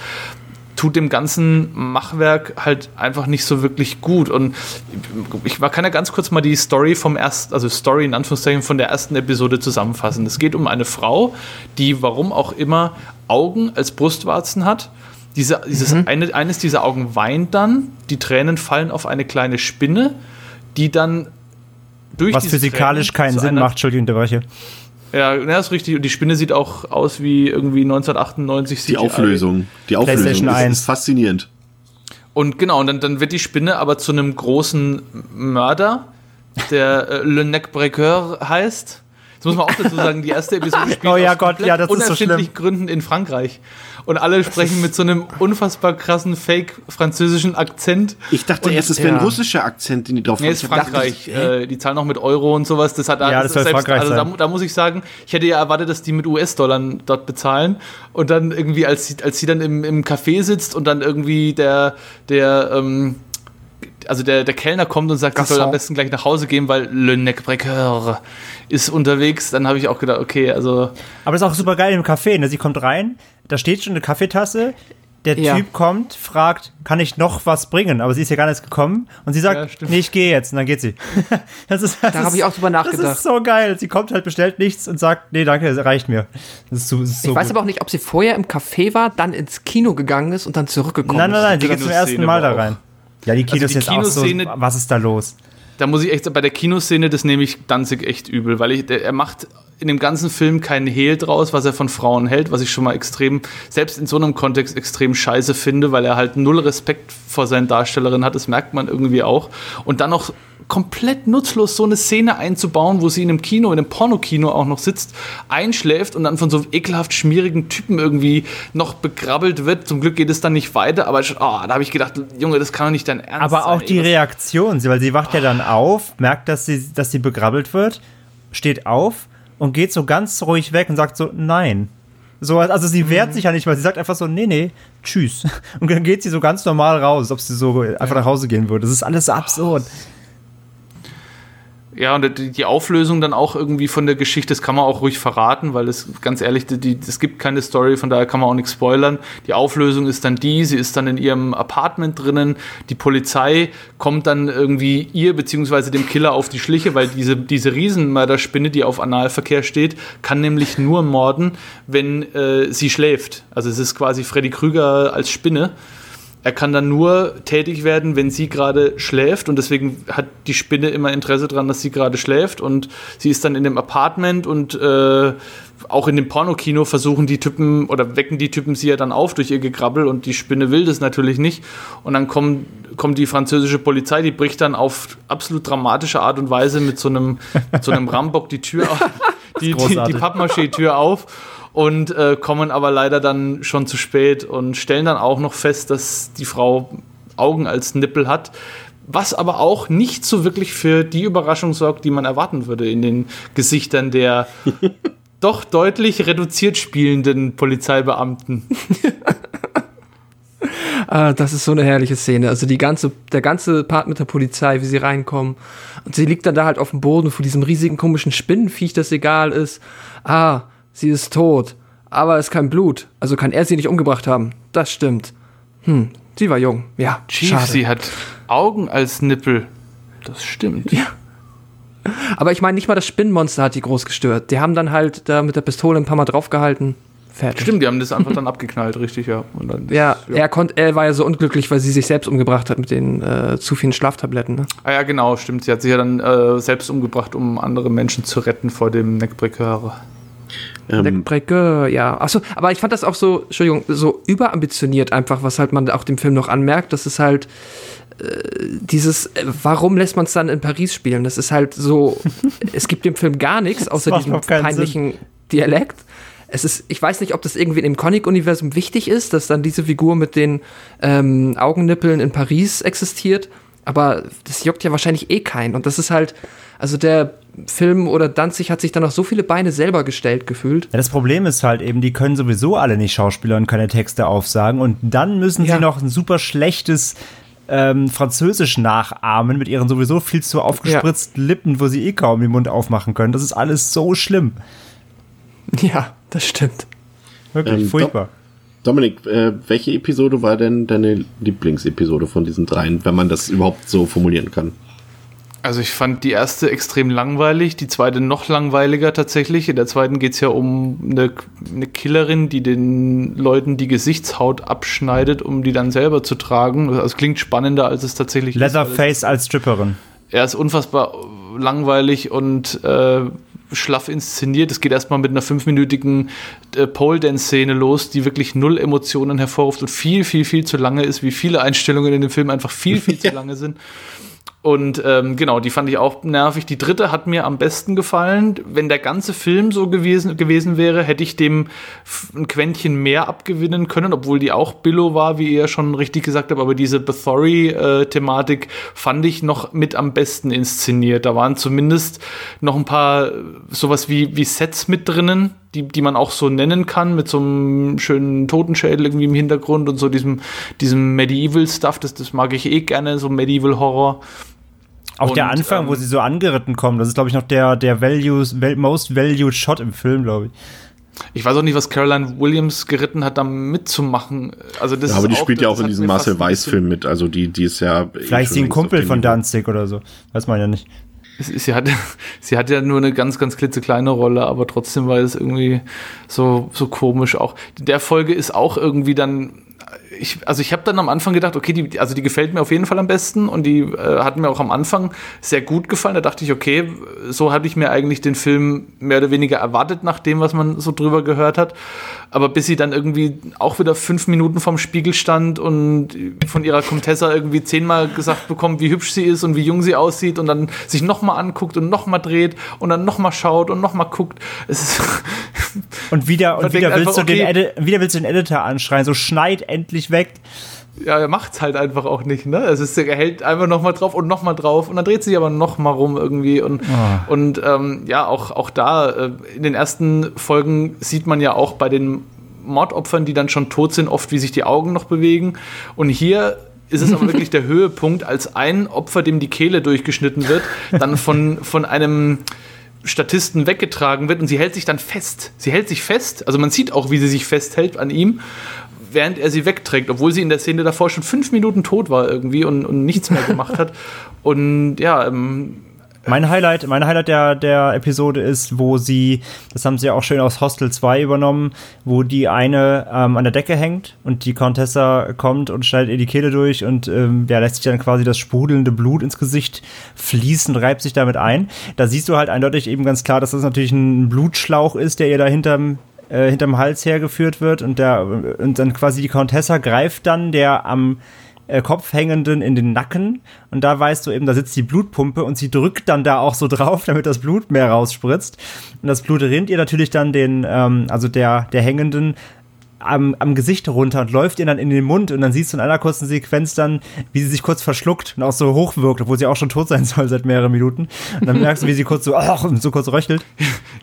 tut dem ganzen Machwerk halt einfach nicht so wirklich gut. Und ich kann ja ganz kurz mal die Story vom ersten, also Story in Anführungszeichen von der ersten Episode zusammenfassen. Es geht um eine Frau, die warum auch immer Augen als Brustwarzen hat. Diese, dieses eine, eines dieser Augen weint dann, die Tränen fallen auf eine kleine Spinne, die dann durch Was physikalisch Tränen keinen Sinn macht, Entschuldigung, unterbreche. Ja, ja, ist richtig. Und die Spinne sieht auch aus wie irgendwie 1998 Die. Auflösung. Die Auflösung ist, 1. ist faszinierend. Und genau, und dann, dann wird die Spinne aber zu einem großen Mörder, der äh, Le Neck Brequeur heißt. Das muss man auch dazu sagen, die erste Episode [laughs] spielt Oh ja, aus Gott, ja, das ist so unerfindlichen schlimm. Gründen in Frankreich. Und alle sprechen mit so einem unfassbar krassen Fake-französischen Akzent. Ich dachte Und- erst, es wäre ein ja. russischer Akzent, den die drauf Nee, ist Frankreich. das- hä? Äh, die zahlen auch mit Euro und sowas. Das hat Ja, das soll Frankreich also da, da muss ich sagen, ich hätte ja erwartet, dass die mit US-Dollar dort bezahlen. Und dann irgendwie, als sie, als sie dann im, im Café sitzt und dann irgendwie der, der, ähm, also der, der Kellner kommt und sagt, sie soll am besten gleich nach Hause gehen, weil Le Necbrequeur ist unterwegs. Dann habe ich auch gedacht, okay, also Aber das ist auch super geil im Café. Ne? Sie kommt rein, da steht schon eine Kaffeetasse. Der Ja. Typ kommt, fragt, kann ich noch was bringen? Aber sie ist ja gar nicht gekommen. Und sie sagt, Ja, nee, ich gehe jetzt. Und dann geht sie. [laughs] das ist, das Da ist- habe ich auch drüber Das nachgedacht. ist so geil. Sie kommt halt, bestellt nichts und sagt, nee, danke, das reicht mir. Das ist so, das ist so ich weiß gut. aber auch nicht, ob sie vorher im Café war, dann ins Kino gegangen ist und dann zurückgekommen Nein, nein, nein, ist. sie geht zum Kinoszene ersten Mal da rein. Ja, die Kinos die jetzt auch so, Kinoszene- was ist da los? Da muss ich echt, bei der Kinoszene, das nehme ich Danzig echt übel, weil ich, er macht in dem ganzen Film keinen Hehl draus, was er von Frauen hält, was ich schon mal extrem, selbst in so einem Kontext extrem scheiße finde, weil er halt null Respekt vor seinen Darstellerinnen hat, das merkt man irgendwie auch. Und dann noch komplett nutzlos so eine Szene einzubauen, wo sie in einem Kino, in einem Pornokino auch noch sitzt, einschläft und dann von so ekelhaft schmierigen Typen irgendwie noch begrabbelt wird. Zum Glück geht es dann nicht weiter, aber oh, da habe ich gedacht, Junge, das kann doch nicht dein Ernst Aber sein. auch ey, die was- Reaktion, weil sie wacht ja dann auf, merkt, dass sie, dass sie begrabbelt wird, steht auf und geht so ganz ruhig weg und sagt so, nein. So, also sie wehrt sich ja nicht mal, sie sagt einfach so, nee, nee, tschüss. [laughs] Und dann geht sie so ganz normal raus, als ob sie so einfach nach Hause gehen würde. Das ist alles so absurd. Ja, und die, Auflösung dann auch irgendwie von der Geschichte, das kann man auch ruhig verraten, weil es ganz ehrlich, die, es gibt keine Story, von daher kann man auch nichts spoilern. Die Auflösung ist dann die, sie ist dann in ihrem Apartment drinnen, die Polizei kommt dann irgendwie ihr beziehungsweise dem Killer auf die Schliche, weil diese, diese Riesenmörderspinne, die auf Analverkehr steht, kann nämlich nur morden, wenn äh, sie schläft. Also es ist quasi Freddy Krüger als Spinne. Er kann dann nur tätig werden, wenn sie gerade schläft. Und deswegen hat die Spinne immer Interesse daran, dass sie gerade schläft. Und sie ist dann in dem Apartment und äh, auch in dem Pornokino versuchen die Typen oder wecken die Typen sie ja dann auf durch ihr Gekrabbel. Und die Spinne will das natürlich nicht. Und dann kommt, kommt die französische Polizei, die bricht dann auf absolut dramatische Art und Weise mit so einem, mit so einem Rambock die Tür auf, [laughs] die, die, die. Pappmaché-Tür auf und äh, kommen aber leider dann schon zu spät und stellen dann auch noch fest, dass die Frau Augen als Nippel hat. Was aber auch nicht so wirklich für die Überraschung sorgt, die man erwarten würde in den Gesichtern der [laughs] doch deutlich reduziert spielenden Polizeibeamten. [laughs] Ah, das ist so eine herrliche Szene. Also die ganze, der ganze Part mit der Polizei, wie sie reinkommen. Und sie liegt dann da halt auf dem Boden vor diesem riesigen komischen Spinnenviech, das egal ist. Ah, sie ist tot. Aber es ist kein Blut. Also kann er sie nicht umgebracht haben. Das stimmt. Hm, sie war jung. Ja, Chief, schade. sie hat Augen als Nippel. Das stimmt. Ja. Aber ich meine, nicht mal das Spinnenmonster hat die groß gestört. Die haben dann halt da mit der Pistole ein paar Mal draufgehalten. Fertig. Stimmt, die haben das einfach dann abgeknallt, richtig, ja. Dann Ja, Er, konnt, er war ja so unglücklich, weil sie sich selbst umgebracht hat mit den äh, zu vielen Schlaftabletten. Ne? Ah ja, genau, stimmt. Sie hat sich ja dann äh, selbst umgebracht, um andere Menschen zu retten vor dem Neckbreaker. Ähm, Neckbreaker, ja. Achso, aber ich fand das auch so, Entschuldigung, so überambitioniert einfach, was halt man auch dem Film noch anmerkt. Das ist halt äh, dieses, äh, warum lässt man es dann in Paris spielen? Das ist halt so, [laughs] es gibt dem Film gar nichts, außer diesem peinlichen Dialekt. Es ist, ich weiß nicht, ob das irgendwie im Comic-Universum wichtig ist, dass dann diese Figur mit den ähm, Augennippeln in Paris existiert, aber das juckt ja wahrscheinlich eh keinen. Und das ist halt, also der Film oder Danzig hat sich dann noch so viele Beine selber gestellt gefühlt. Ja, das Problem ist halt eben, die können sowieso alle nicht Schauspieler und keine Texte aufsagen und dann müssen Ja. sie noch ein super schlechtes ähm, Französisch nachahmen mit ihren sowieso viel zu aufgespritzten Lippen, wo sie eh kaum den Mund aufmachen können. Das ist alles so schlimm. Ja, das stimmt. Wirklich Ähm, furchtbar. Dominik, äh, welche Episode war denn deine Lieblingsepisode von diesen dreien, wenn man das überhaupt so formulieren kann? Also ich fand die erste extrem langweilig, die zweite noch langweiliger tatsächlich. In der zweiten geht es ja um eine, eine Killerin, die den Leuten die Gesichtshaut abschneidet, um die dann selber zu tragen. Also es klingt spannender, als es tatsächlich ist. Leatherface als Stripperin. Er ist unfassbar langweilig und äh, schlaff inszeniert. Es geht erstmal mit einer fünfminütigen äh, Pole-Dance-Szene los, die wirklich null Emotionen hervorruft und viel, viel, viel zu lange ist, wie viele Einstellungen in dem Film einfach viel, viel zu [laughs] lange sind. Und ähm, genau, die fand ich auch nervig. Die dritte hat mir am besten gefallen. Wenn der ganze Film so gewesen, gewesen wäre, hätte ich dem ein Quäntchen mehr abgewinnen können, obwohl die auch Billow war, wie ihr schon richtig gesagt habt. Aber diese Bathory-Thematik fand ich noch mit am besten inszeniert. Da waren zumindest noch ein paar sowas wie, wie Sets mit drinnen, die, die man auch so nennen kann, mit so einem schönen Totenschädel irgendwie im Hintergrund und so diesem, diesem Medieval-Stuff. Das, das mag ich eh gerne, so Medieval-Horror. Auch Und, der Anfang, ähm, wo sie so angeritten kommen, das ist, glaube ich, noch der, der values, val most valued Shot im Film, glaube ich. Ich weiß auch nicht, was Caroline Williams geritten hat, da mitzumachen. Also das Ja, aber ist die spielt ja auch in diesem Marcel Weiß-Film mit. Also die, die ist ja. eh Vielleicht ist sie ein Kumpel von Niveau. Danzig oder so. Weiß man ja nicht. Sie hat, [laughs] sie hat ja nur eine ganz, ganz klitzekleine Rolle, aber trotzdem war es irgendwie so, so komisch auch. Der Folge ist auch irgendwie dann. Ich, also ich habe dann am Anfang gedacht, okay, die, also die gefällt mir auf jeden Fall am besten und die äh, hat mir auch am Anfang sehr gut gefallen. Da dachte ich, okay, so hatte ich mir eigentlich den Film mehr oder weniger erwartet nach dem, was man so drüber gehört hat. Aber bis sie dann irgendwie auch wieder fünf Minuten vorm Spiegel stand und von ihrer Comtessa irgendwie zehnmal gesagt bekommt, wie hübsch sie ist und wie jung sie aussieht und dann sich nochmal anguckt und nochmal dreht und dann nochmal schaut und nochmal guckt. Es ist Und wieder, und wieder willst, einfach, den okay. Edi wieder willst du den Editor anschreien, so schneid endlich weg. Ja, er macht's halt einfach auch nicht, ne? Es ist, er hält einfach nochmal drauf und nochmal drauf und dann dreht sich aber nochmal rum irgendwie und, und ähm, ja, auch, auch da, äh, in den ersten Folgen sieht man ja auch bei den Mordopfern, die dann schon tot sind, oft wie sich die Augen noch bewegen und hier ist es aber wirklich [laughs] der Höhepunkt, als ein Opfer, dem die Kehle durchgeschnitten wird, dann von, von einem Statisten weggetragen wird und sie hält sich dann fest. Sie hält sich fest, also man sieht auch, wie sie sich festhält an ihm, während er sie wegträgt, obwohl sie in der Szene davor schon fünf Minuten tot war irgendwie und, und nichts mehr gemacht hat. [laughs] Und ja, ähm, Mein Highlight, mein Highlight der, der Episode ist, wo sie, das haben sie ja auch schön aus Hostel 2 übernommen, wo die eine ähm, an der Decke hängt und die Contessa kommt und schneidet ihr die Kehle durch und ähm, ja, lässt sich dann quasi das sprudelnde Blut ins Gesicht fließen, reibt sich damit ein. Da siehst du halt eindeutig eben ganz klar, dass das natürlich ein Blutschlauch ist, der ihr da hinterm äh, hinterm Hals hergeführt wird und der und dann quasi die Countessa greift dann der am äh, Kopf hängenden in den Nacken und da weißt du eben, da sitzt die Blutpumpe und sie drückt dann da auch so [laughs] drauf, damit das Blut mehr rausspritzt. Und das Blut rinnt ihr natürlich dann den, ähm, also der, der Hängenden am, am Gesicht runter und läuft ihr dann in den Mund und dann siehst du in einer kurzen Sequenz dann, wie sie sich kurz verschluckt und auch so hochwirkt, obwohl sie auch schon tot sein [laughs] soll seit mehreren Minuten. Und dann merkst du, wie sie kurz so, [laughs] ach, und so kurz röchelt.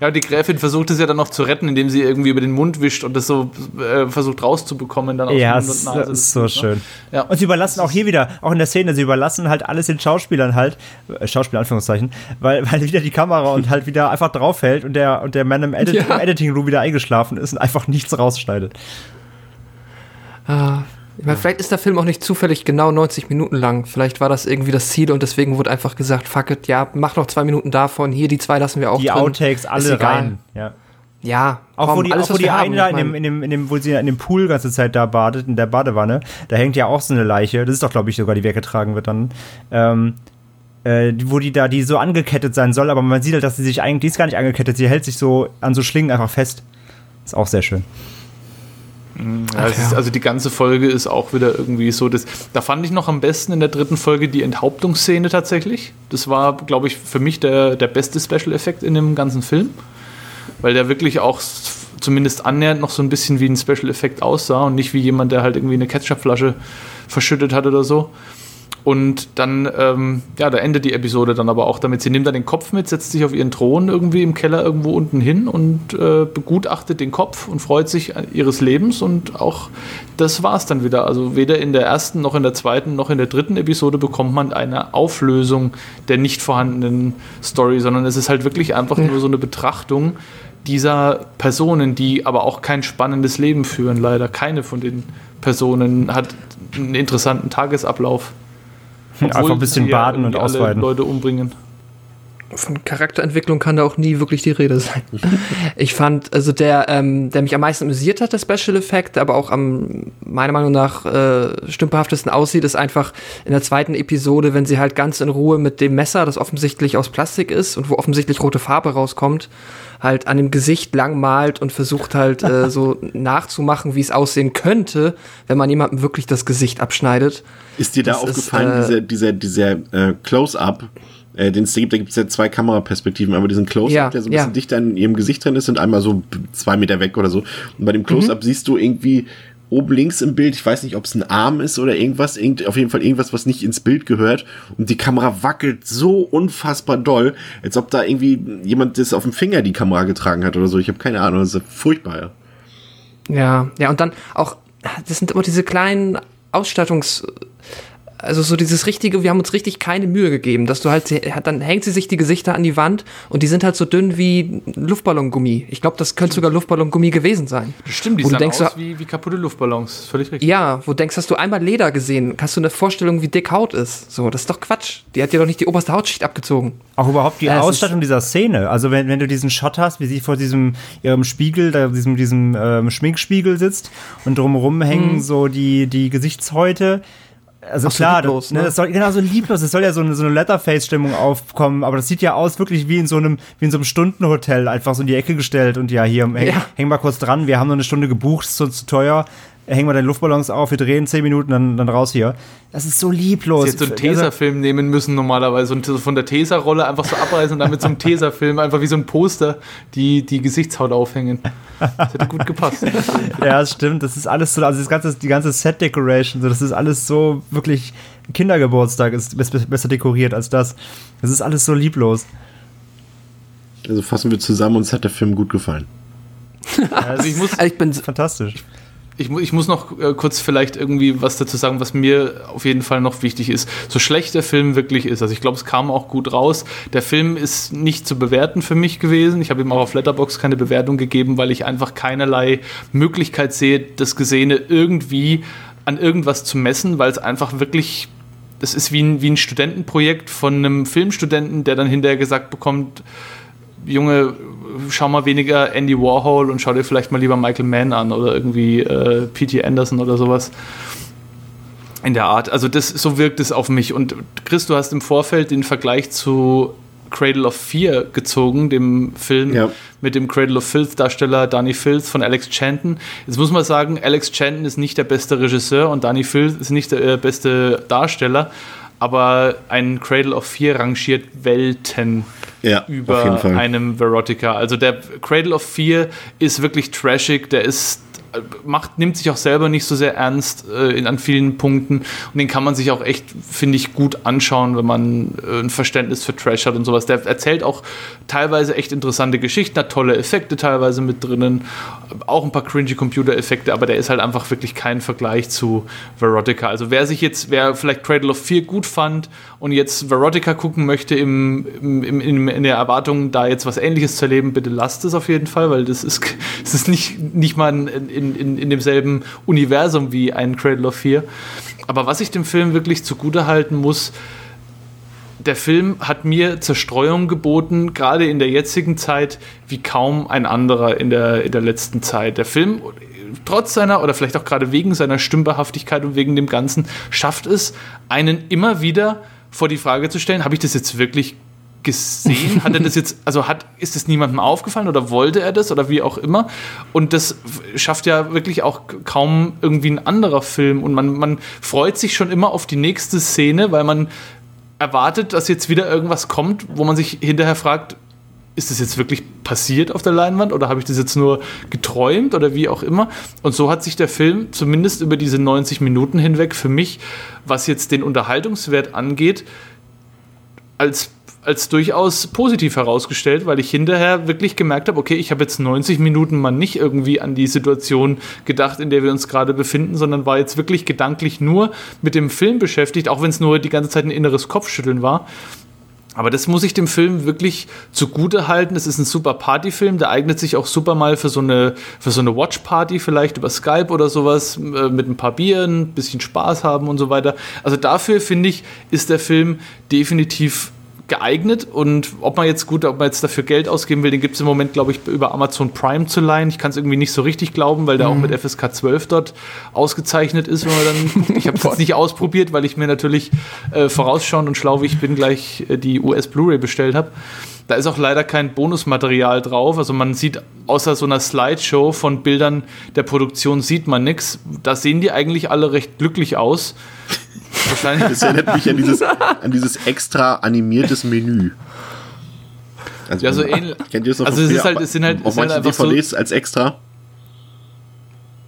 ja, die Gräfin versucht es ja dann noch zu retten, indem sie irgendwie über den Mund wischt und das so äh, versucht rauszubekommen dann aus Ja, Mund es und Nase. ist, so Ne? schön. Ja. Und sie überlassen auch hier wieder, auch in der Szene, sie überlassen halt alles den Schauspielern halt, äh, Schauspieler Anführungszeichen, weil, [laughs] weil wieder die Kamera und halt wieder einfach draufhält und der, und der Mann im, Edit Ja. im Editing Room wieder eingeschlafen ist und einfach nichts rausschneidet. Ah, ich meine, vielleicht ist der Film auch nicht zufällig genau 90 Minuten lang. Vielleicht war das irgendwie das Ziel und deswegen wurde einfach gesagt, fuck it, ja, mach noch zwei Minuten davon, hier die zwei lassen wir auch Die drin. Outtakes alle rein. Ja. Ja, Auch komm, wo die, alles, auch wo die eine da in dem, in, dem, in dem, wo sie in dem Pool ganze Zeit da badet, in der Badewanne, da hängt ja auch so eine Leiche. Das ist doch, glaube ich, sogar die weggetragen wird dann. Ähm, äh, wo die da, die so angekettet sein soll, aber man sieht halt, dass sie sich eigentlich, die ist gar nicht angekettet, sie hält sich so an so Schlingen einfach fest. Ist auch sehr schön. Ja, es ist, also die ganze Folge ist auch wieder irgendwie so. Das, da fand ich noch am besten in der dritten Folge die Enthauptungsszene tatsächlich. Das war, glaube ich, für mich der, der beste Special-Effekt in dem ganzen Film. Weil der wirklich auch zumindest annähernd noch so ein bisschen wie ein Special-Effekt aussah und nicht wie jemand, der halt irgendwie eine Ketchupflasche verschüttet hat oder so. Und dann, ähm, ja, da endet die Episode dann aber auch damit. Sie nimmt dann den Kopf mit, setzt sich auf ihren Thron irgendwie im Keller irgendwo unten hin und äh, begutachtet den Kopf und freut sich ihres Lebens. Und auch das war es dann wieder. Also weder in der ersten, noch in der zweiten, noch in der dritten Episode bekommt man eine Auflösung der nicht vorhandenen Story, sondern es ist halt wirklich einfach nur so eine Betrachtung dieser Personen, die aber auch kein spannendes Leben führen. Leider keine von den Personen hat einen interessanten Tagesablauf. Einfach ein bisschen sie ja baden und ausweiten. Leute umbringen. Von Charakterentwicklung kann da auch nie wirklich die Rede sein. [laughs] ich fand, also der, ähm, der mich am meisten amüsiert hat, der Special Effect, aber auch am, meiner Meinung nach, äh, stümperhaftesten aussieht, ist einfach in der zweiten Episode, wenn sie halt ganz in Ruhe mit dem Messer, das offensichtlich aus Plastik ist und wo offensichtlich rote Farbe rauskommt, halt an dem Gesicht lang malt und versucht halt äh, [laughs] so nachzumachen, wie es aussehen könnte, wenn man jemandem wirklich das Gesicht abschneidet. Ist dir da Das aufgefallen, ist, äh, dieser, dieser, dieser äh, Close-Up, äh, den es da gibt, da gibt es ja zwei Kameraperspektiven, aber diesen Close-Up, Ja, der so ein ja. bisschen dichter in ihrem Gesicht drin ist und einmal so zwei Meter weg oder so. Und bei dem Close-Up Mhm. siehst du irgendwie oben links im Bild, ich weiß nicht, ob es ein Arm ist oder irgendwas, irgend, auf jeden Fall irgendwas, was nicht ins Bild gehört. Und die Kamera wackelt so unfassbar doll, als ob da irgendwie jemand das auf dem Finger die Kamera getragen hat oder so. Ich habe keine Ahnung, das ist furchtbar. Ja. Ja, ja, und dann auch, das sind immer diese kleinen Ausstattungs, also so dieses richtige, wir haben uns richtig keine Mühe gegeben, dass du halt, dann hängt sie sich die Gesichter an die Wand und die sind halt so dünn wie Luftballongummi. Ich glaube, das könnte sogar Luftballongummi gewesen sein. Stimmt, die Wo du sahen denkst, aus so- wie, wie kaputte Luftballons. Völlig richtig. Ja, wo du denkst, hast du einmal Leder gesehen, hast du eine Vorstellung, wie dick Haut ist. So, das ist doch Quatsch. Die hat dir doch nicht die oberste Hautschicht abgezogen. Auch überhaupt die es Ausstattung dieser Szene. Also wenn, wenn du diesen Shot hast, wie sie vor diesem ihrem Spiegel, da diesem, diesem ähm, Schminkspiegel sitzt und drumherum hängen so die, die Gesichtshäute. Also Ach so, klar, lieblos, das, ne? ne? das soll genau so lieblos, es soll ja so eine, so eine Letterface-Stimmung aufkommen, aber das sieht ja aus wirklich wie in so einem, wie in so einem Stundenhotel, einfach so in die Ecke gestellt und ja, hier, häng, Ja. häng mal kurz dran, wir haben nur eine Stunde gebucht, ist uns zu teuer, hängen wir deine Luftballons auf, wir drehen zehn Minuten, dann, dann raus hier. Das ist so lieblos. Sie hätte so einen Tesafilm nehmen müssen normalerweise und so von der Tesa-Rolle einfach so abreißen und dann mit so einem [laughs] Tesafilm einfach wie so ein Poster die, die Gesichtshaut aufhängen. Das hätte gut gepasst. [laughs] Ja, das stimmt. Das ist alles so, also das ganze, die ganze Set-Decoration, so, das ist alles so wirklich Kindergeburtstag ist bes- bes- besser dekoriert als das. Das ist alles so lieblos. Also fassen wir zusammen, uns hat der Film gut gefallen. Also ich muss, Also ich bin, Fantastisch. Ich, ich muss noch äh, kurz vielleicht irgendwie was dazu sagen, was mir auf jeden Fall noch wichtig ist. So schlecht der Film wirklich ist, also ich glaube, es kam auch gut raus. Der Film ist nicht zu bewerten für mich gewesen. Ich habe ihm auch auf Letterbox keine Bewertung gegeben, weil ich einfach keinerlei Möglichkeit sehe, das Gesehene irgendwie an irgendwas zu messen, weil es einfach wirklich das ist wie ein, wie ein Studentenprojekt von einem Filmstudenten, der dann hinterher gesagt bekommt, Junge, schau mal weniger Andy Warhol und schau dir vielleicht mal lieber Michael Mann an oder irgendwie äh, P.T. Anderson oder sowas. In der Art. Also das, so wirkt es auf mich. Und Chris, du hast im Vorfeld den Vergleich zu Cradle of Fear gezogen, dem Film Ja. mit dem Cradle of Filth Darsteller Danny Filth von Alex Chanton. Jetzt muss man sagen, Alex Chanton ist nicht der beste Regisseur und Danny Filth ist nicht der äh, beste Darsteller, aber ein Cradle of Fear rangiert Welten Ja, über einem Verotica. Also der Cradle of Fear ist wirklich trashig, der ist macht, nimmt sich auch selber nicht so sehr ernst äh, in, an vielen Punkten und den kann man sich auch echt, finde ich, gut anschauen, wenn man äh, ein Verständnis für Trash hat und sowas. Der erzählt auch teilweise echt interessante Geschichten, hat tolle Effekte teilweise mit drinnen, auch ein paar cringy Computereffekte, aber der ist halt einfach wirklich kein Vergleich zu Verotica. Also wer sich jetzt, wer vielleicht Cradle of Fear gut fand und jetzt Verotica gucken möchte im, im, im, in, der Erwartung, da jetzt was ähnliches zu erleben, bitte lasst es auf jeden Fall, weil das ist, [laughs] das ist nicht, nicht mal in, in, in, in demselben Universum wie ein Cradle of Fear. Aber was ich dem Film wirklich zugute halten muss, der Film hat mir Zerstreuung geboten, gerade in der jetzigen Zeit, wie kaum ein anderer in der, in der letzten Zeit. Der Film, trotz seiner, oder vielleicht auch gerade wegen seiner Stümperhaftigkeit und wegen dem Ganzen, schafft es, einen immer wieder vor die Frage zu stellen, habe ich das jetzt wirklich gesehen? Hat er das jetzt, also hat, ist es niemandem aufgefallen oder wollte er das oder wie auch immer? Und das schafft ja wirklich auch kaum irgendwie ein anderer Film und man, man freut sich schon immer auf die nächste Szene, weil man erwartet, dass jetzt wieder irgendwas kommt, wo man sich hinterher fragt, ist das jetzt wirklich passiert auf der Leinwand oder habe ich das jetzt nur geträumt oder wie auch immer? Und so hat sich der Film zumindest über diese 90 Minuten hinweg für mich, was jetzt den Unterhaltungswert angeht, als, als durchaus positiv herausgestellt, weil ich hinterher wirklich gemerkt habe, okay, ich habe jetzt 90 Minuten mal nicht irgendwie an die Situation gedacht, in der wir uns gerade befinden, sondern war jetzt wirklich gedanklich nur mit dem Film beschäftigt, auch wenn es nur die ganze Zeit ein inneres Kopfschütteln war. Aber das muss ich dem Film wirklich zugute halten. Es ist ein super Partyfilm, der eignet sich auch super mal für so eine, für so eine Watch-Party, vielleicht über Skype oder sowas, äh, mit ein paar Bieren, ein bisschen Spaß haben und so weiter. Also dafür finde ich, ist der Film definitiv geeignet und ob man jetzt gut, ob man jetzt dafür Geld ausgeben will, den gibt es im Moment, glaube ich, über Amazon Prime zu leihen. Ich kann es irgendwie nicht so richtig glauben, weil der mhm. auch mit FSK 12 dort ausgezeichnet ist, wenn man dann. Ich habe es jetzt nicht ausprobiert, weil ich mir natürlich äh, vorausschauend und schlau wie ich bin gleich äh, die US Blu-ray bestellt habe. Da ist auch leider kein Bonusmaterial drauf. Also man sieht außer so einer Slideshow von Bildern der Produktion sieht man nichts. Da sehen die eigentlich alle recht glücklich aus. Wahrscheinlich. Das erinnert mich an dieses, an dieses extra animiertes Menü. Also, ja, so ähnlich. Kennt ihr das noch also es, ist halt, es sind halt, auf manchen halt DVDs so, als extra.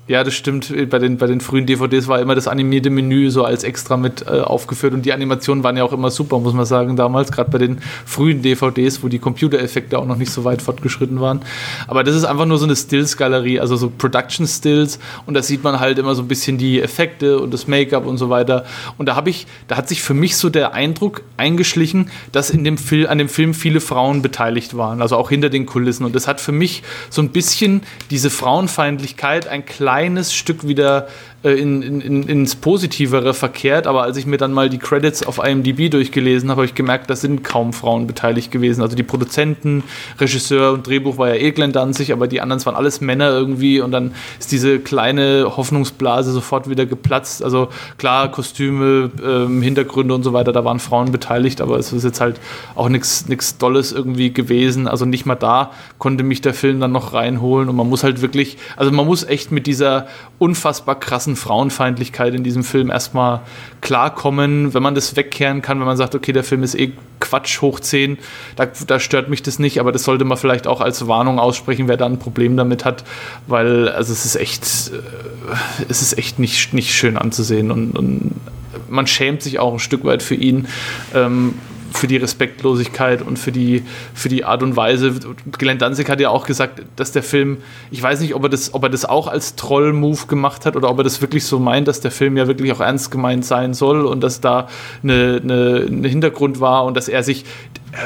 Ja, das stimmt. Bei den, bei den frühen DVDs war immer das animierte Menü so als extra mit äh, aufgeführt und die Animationen waren ja auch immer super, muss man sagen, damals, gerade bei den frühen DVDs, wo die Computereffekte auch noch nicht so weit fortgeschritten waren. Aber das ist einfach nur so eine Stills-Galerie, also so Production-Stills und da sieht man halt immer so ein bisschen die Effekte und das Make-up und so weiter. Und da habe ich, da hat sich für mich so der Eindruck eingeschlichen, dass in dem Film, an dem Film viele Frauen beteiligt waren, also auch hinter den Kulissen. Und das hat für mich so ein bisschen diese Frauenfeindlichkeit ein kleines kleines Stück wieder in, in, ins Positivere verkehrt, aber als ich mir dann mal die Credits auf IMDb durchgelesen habe, habe ich gemerkt, da sind kaum Frauen beteiligt gewesen. Also die Produzenten, Regisseur und Drehbuch war ja eh Glenn Danzig, aber die anderen waren alles Männer irgendwie und dann ist diese kleine Hoffnungsblase sofort wieder geplatzt. Also klar, Kostüme, ähm, Hintergründe und so weiter, da waren Frauen beteiligt, aber es ist jetzt halt auch nichts Dolles irgendwie gewesen. Also nicht mal da konnte mich der Film dann noch reinholen und man muss halt wirklich, also man muss echt mit dieser unfassbar krassen ganzen Frauenfeindlichkeit in diesem Film erstmal klarkommen, wenn man das wegkehren kann, wenn man sagt, okay, der Film ist eh Quatsch hoch 10, da, da stört mich das nicht, aber das sollte man vielleicht auch als Warnung aussprechen, wer da ein Problem damit hat, weil also es ist echt, äh, es ist echt nicht, nicht schön anzusehen und, und man schämt sich auch ein Stück weit für ihn, ähm, für die Respektlosigkeit und für die, für die Art und Weise. Glenn Danzig hat ja auch gesagt, dass der Film, ich weiß nicht, ob er das, ob er das auch als Troll-Move gemacht hat oder ob er das wirklich so meint, dass der Film ja wirklich auch ernst gemeint sein soll und dass da eine, eine, eine Hintergrund war und dass er sich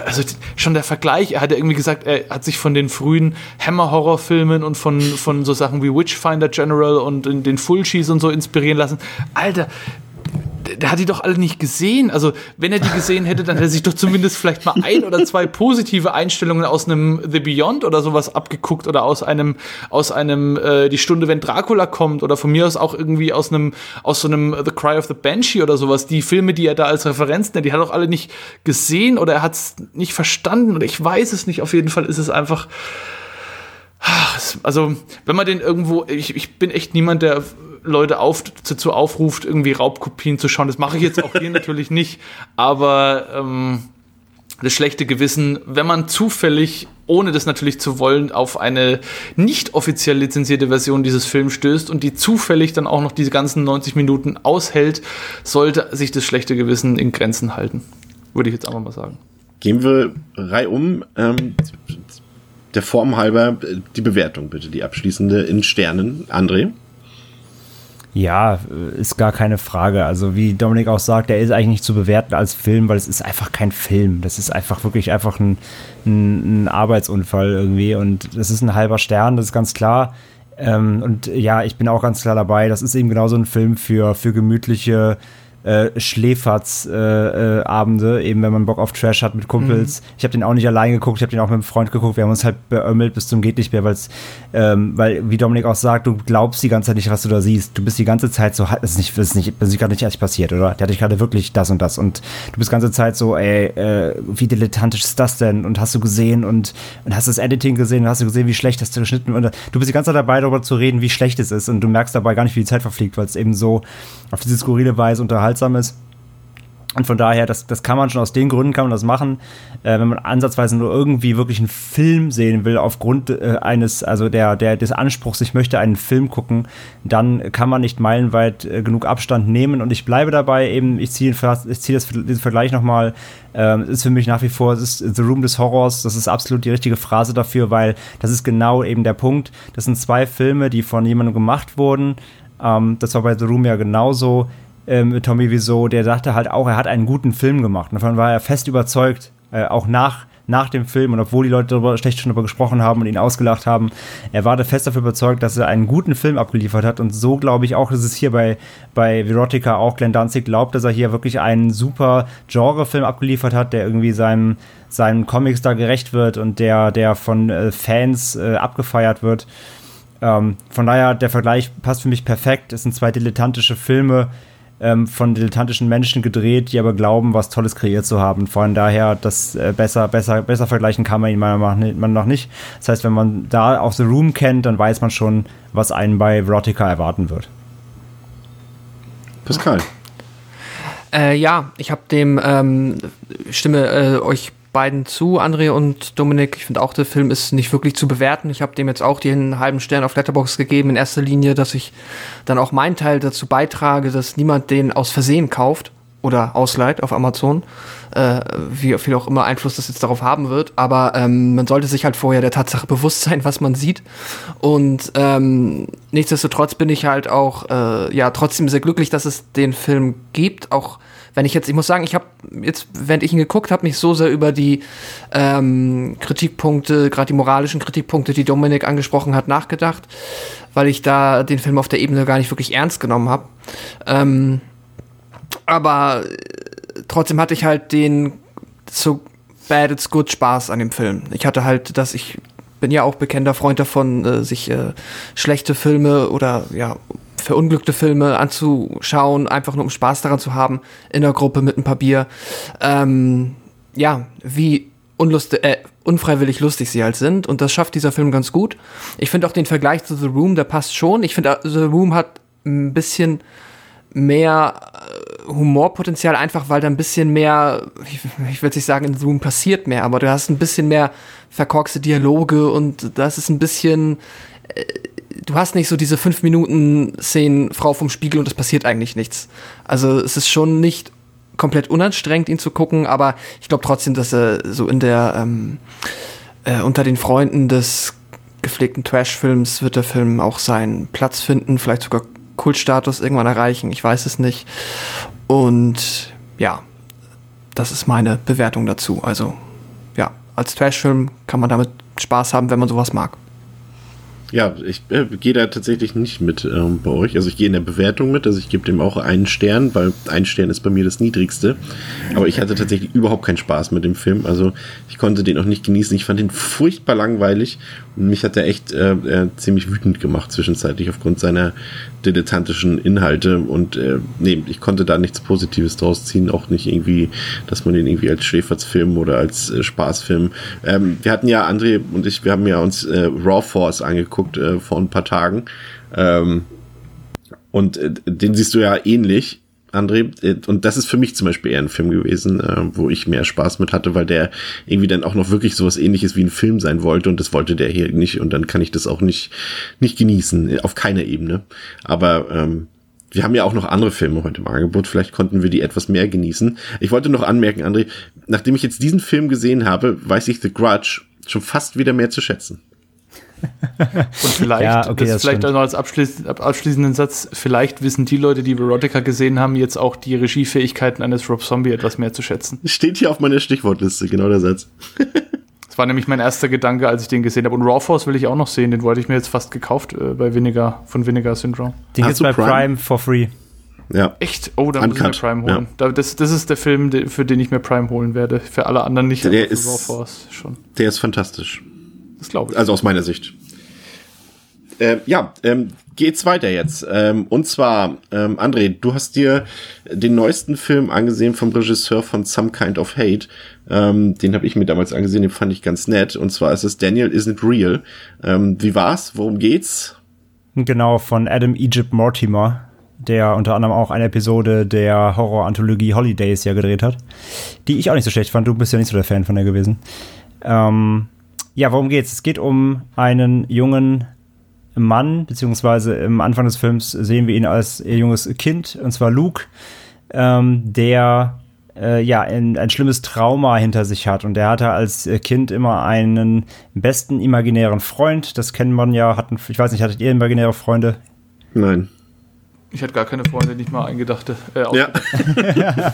also schon der Vergleich, er hat ja irgendwie gesagt, er hat sich von den frühen Hammer-Horror-Filmen und von, von so Sachen wie Witchfinder General und den Fulcis und so inspirieren lassen. Alter, der hat die doch alle nicht gesehen. Also, wenn er die gesehen hätte, dann hätte er sich doch zumindest vielleicht mal ein oder zwei positive Einstellungen aus einem The Beyond oder sowas abgeguckt oder aus einem, aus einem äh, Die Stunde, wenn Dracula kommt oder von mir aus auch irgendwie aus einem, aus so einem The Cry of the Banshee oder sowas. Die Filme, die er da als Referenz nennt, die hat er auch alle nicht gesehen oder er hat es nicht verstanden oder ich weiß es nicht. Auf jeden Fall ist es einfach. Also, wenn man den irgendwo, ich, ich bin echt niemand, der Leute auf, dazu aufruft, irgendwie Raubkopien zu schauen. Das mache ich jetzt auch hier [laughs] natürlich nicht, aber ähm, das schlechte Gewissen, wenn man zufällig, ohne das natürlich zu wollen, auf eine nicht offiziell lizenzierte Version dieses Films stößt und die zufällig dann auch noch diese ganzen 90 Minuten aushält, sollte sich das schlechte Gewissen in Grenzen halten. Würde ich jetzt einfach mal sagen. Gehen wir reihum. Ähm, der Form halber die Bewertung bitte, die abschließende in Sternen. André? Ja, äh, ist gar keine Frage. Also wie Dominik auch sagt, der ist eigentlich nicht zu bewerten als Film, weil es ist einfach kein Film. Das ist einfach wirklich einfach ein, ein, ein Arbeitsunfall irgendwie und das ist ein halber Stern, das ist ganz klar. Ähm, und ja, ich bin auch ganz klar dabei. Das ist eben genauso ein Film für, für gemütliche äh, Schläferz-Abende, äh, eben wenn man Bock auf Trash hat mit Kumpels. Mhm. Ich habe den auch nicht allein geguckt, ich habe den auch mit einem Freund geguckt. Wir haben uns halt beömmelt bis zum geht nicht mehr, weil's, ähm, weil, wie Dominik auch sagt, du glaubst die ganze Zeit nicht, was du da siehst. Du bist die ganze Zeit so, das ist nicht, das ist nicht, das ist gerade nicht erst passiert, oder? Der hatte ich gerade wirklich das und das und du bist die ganze Zeit so, ey, äh, wie dilettantisch ist das denn? Und hast du gesehen und, und hast das Editing gesehen und hast du gesehen, wie schlecht das geschnitten und du bist die ganze Zeit dabei, darüber zu reden, wie schlecht es ist und du merkst dabei gar nicht, wie die Zeit verfliegt, weil es eben so auf diese skurrile Weise unterhaltsam. Und von daher, das, das kann man schon aus den Gründen kann man das machen, äh, wenn man ansatzweise nur irgendwie wirklich einen Film sehen will, aufgrund äh, eines, also der, der, des Anspruchs, ich möchte einen Film gucken, dann kann man nicht meilenweit äh, genug Abstand nehmen. Und ich bleibe dabei eben, ich ziehe ich zieh das, diesen Vergleich nochmal, äh, ist für mich nach wie vor, es ist The Room des Horrors, das ist absolut die richtige Phrase dafür, weil das ist genau eben der Punkt. Das sind zwei Filme, die von jemandem gemacht wurden. Ähm, das war bei The Room ja genauso ähm, Tommy Wiseau, der sagte halt auch, er hat einen guten Film gemacht. Davon war er fest überzeugt, äh, auch nach nach dem Film und obwohl die Leute darüber schlecht schon darüber gesprochen haben und ihn ausgelacht haben, er war fest dafür überzeugt, dass er einen guten Film abgeliefert hat und so glaube ich auch, dass es hier bei, bei Verotica auch Glenn Danzig glaubt, dass er hier wirklich einen super Genrefilm abgeliefert hat, der irgendwie seinem, seinen Comics da gerecht wird und der, der von äh, Fans äh, abgefeiert wird. Ähm, von daher, der Vergleich passt für mich perfekt. Es sind zwei dilettantische Filme ähm, von dilettantischen Menschen gedreht, die aber glauben, was Tolles kreiert zu haben. Von daher, das äh, besser, besser, besser vergleichen kann man ihn meiner Meinung nach nicht. Das heißt, wenn man da auch The Room kennt, dann weiß man schon, was einen bei Verotica erwarten wird. Pascal. Äh, ja, ich habe dem ähm, stimme äh, euch beiden zu, André und Dominik. Ich finde auch, der Film ist nicht wirklich zu bewerten. Ich habe dem jetzt auch den halben Stern auf Letterbox gegeben, in erster Linie, dass ich dann auch meinen Teil dazu beitrage, dass niemand den aus Versehen kauft oder ausleiht auf Amazon, äh, wie viel auch immer Einfluss das jetzt darauf haben wird. Aber ähm, man sollte sich halt vorher der Tatsache bewusst sein, was man sieht. Und ähm, nichtsdestotrotz bin ich halt auch äh, ja trotzdem sehr glücklich, dass es den Film gibt, auch wenn ich jetzt, ich muss sagen, ich habe jetzt, während ich ihn geguckt habe, mich so sehr über die ähm, Kritikpunkte, gerade die moralischen Kritikpunkte, die Dominik angesprochen hat, nachgedacht, weil ich da den Film auf der Ebene gar nicht wirklich ernst genommen habe. Ähm, aber äh, trotzdem hatte ich halt den so bad it's good Spaß an dem Film. Ich hatte halt, dass ich bin ja auch bekannter Freund davon, äh, sich äh, schlechte Filme oder ja verunglückte Filme anzuschauen, einfach nur um Spaß daran zu haben, in der Gruppe mit ein paar Bier. Ähm, ja, wie unlustig, äh, unfreiwillig lustig sie halt sind. Und das schafft dieser Film ganz gut. Ich finde auch den Vergleich zu The Room, der passt schon. Ich finde, The Room hat ein bisschen mehr äh, Humorpotenzial, einfach weil da ein bisschen mehr, ich, ich würde nicht sagen, in The Room passiert mehr, aber du hast ein bisschen mehr verkorkste Dialoge und das ist ein bisschen. Du hast nicht so diese fünf Minuten Szenen Frau vom Spiegel und es passiert eigentlich nichts. Also es ist schon nicht komplett unanstrengend, ihn zu gucken, aber ich glaube trotzdem, dass er so in der ähm, äh, unter den Freunden des gepflegten Trash-Films wird der Film auch seinen Platz finden, vielleicht sogar Kultstatus irgendwann erreichen, ich weiß es nicht. Und ja, das ist meine Bewertung dazu. Also ja, als Trash-Film kann man damit Spaß haben, wenn man sowas mag. Ja, ich äh, gehe da tatsächlich nicht mit ähm, bei euch. Also ich gehe in der Bewertung mit, also ich gebe dem auch einen Stern, weil ein Stern ist bei mir das niedrigste. Aber ich hatte tatsächlich überhaupt keinen Spaß mit dem Film. Also ich konnte den auch nicht genießen. Ich fand ihn furchtbar langweilig und mich hat er echt äh, äh, ziemlich wütend gemacht zwischenzeitlich aufgrund seiner dilettantischen Inhalte. Und äh, nee, ich konnte da nichts Positives draus ziehen. Auch nicht irgendwie, dass man den irgendwie als Schäfersfilm oder als äh, Spaßfilm. Ähm, wir hatten ja, André und ich, wir haben ja uns äh, Raw Force angeguckt äh, vor ein paar Tagen. Ähm, und äh, den siehst du ja ähnlich. André, äh, und das ist für mich zum Beispiel eher ein Film gewesen, äh, wo ich mehr Spaß mit hatte, weil der irgendwie dann auch noch wirklich sowas ähnliches wie ein Film sein wollte und das wollte der hier nicht und dann kann ich das auch nicht, nicht genießen, auf keiner Ebene. Aber ähm, wir haben ja auch noch andere Filme heute im Angebot, vielleicht konnten wir die etwas mehr genießen. Ich wollte noch anmerken, André, nachdem ich jetzt diesen Film gesehen habe, weiß ich The Grudge schon fast wieder mehr zu schätzen. [laughs] Und vielleicht, ja, okay, das, das vielleicht auch noch als abschließ, abschließenden Satz, vielleicht wissen die Leute, die Verotica gesehen haben, jetzt auch die Regiefähigkeiten eines Rob Zombie etwas mehr zu schätzen. Steht hier auf meiner Stichwortliste, genau der Satz. das war nämlich mein erster Gedanke, als ich den gesehen habe. Und Raw Force will ich auch noch sehen, den wollte ich mir jetzt fast gekauft äh, bei Vinegar, von Vinegar Syndrome. Den gibt's bei Prime? Prime for free. Ja. Echt? Oh, da muss ich mir Prime holen. Ja. Das, das ist der Film, für den ich mir Prime holen werde. Für alle anderen nicht. Der ist, Raw Force schon. Der ist fantastisch. Das glaube ich. Also aus meiner Sicht. Äh, ja, ähm, geht's weiter jetzt. Ähm, und zwar, ähm, André, du hast dir den neuesten Film angesehen vom Regisseur von Some Kind of Hate. Ähm, den habe ich mir damals angesehen, den fand ich ganz nett. Und zwar ist es Daniel Isn't Real. Ähm, wie war's? Worum geht's? Genau, von Adam Egypt Mortimer, der unter anderem auch eine Episode der Horror-Anthologie Holidays ja gedreht hat, die ich auch nicht so schlecht fand. Du bist ja nicht so der Fan von der gewesen. Ähm, ja, worum geht's? Es geht um einen jungen Mann, beziehungsweise im Anfang des Films sehen wir ihn als junges Kind, und zwar Luke, ähm, der äh, ja ein, ein, schlimmes Trauma hinter sich hat. Und der hatte als Kind immer einen besten imaginären Freund. Das kennt man ja. Hatten, ich weiß nicht, hattet ihr imaginäre Freunde? Nein. Ich hatte gar keine Freunde, nicht mal eingedachte. Äh, Ja. [laughs]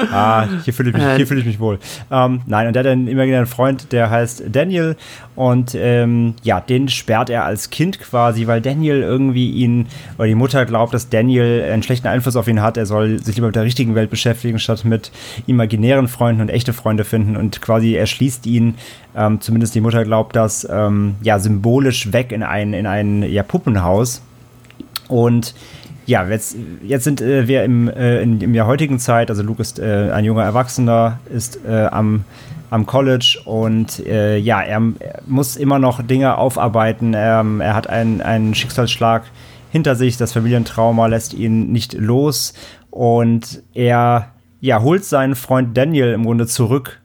[laughs] Ah, hier fühle ich mich, hier fühle ich mich wohl. Ähm, nein, und der hat einen imaginären Freund, der heißt Daniel. Und ähm, ja, den sperrt er als Kind quasi, weil Daniel irgendwie ihn, oder die Mutter glaubt, dass Daniel einen schlechten Einfluss auf ihn hat. Er soll sich lieber mit der richtigen Welt beschäftigen, statt mit imaginären Freunden und echte Freunde finden. Und quasi er schließt ihn, ähm, zumindest die Mutter glaubt das, ähm, ja, symbolisch weg in ein, in ein ja, Puppenhaus. Und ja, jetzt, jetzt sind äh, wir im, äh, in, in der heutigen Zeit, also Luke ist äh, ein junger Erwachsener, ist äh, am, am College und äh, ja, er, muss immer noch Dinge aufarbeiten. Er, er hat einen, einen Schicksalsschlag hinter sich, das Familientrauma lässt ihn nicht los und er ja, holt seinen Freund Daniel im Grunde zurück,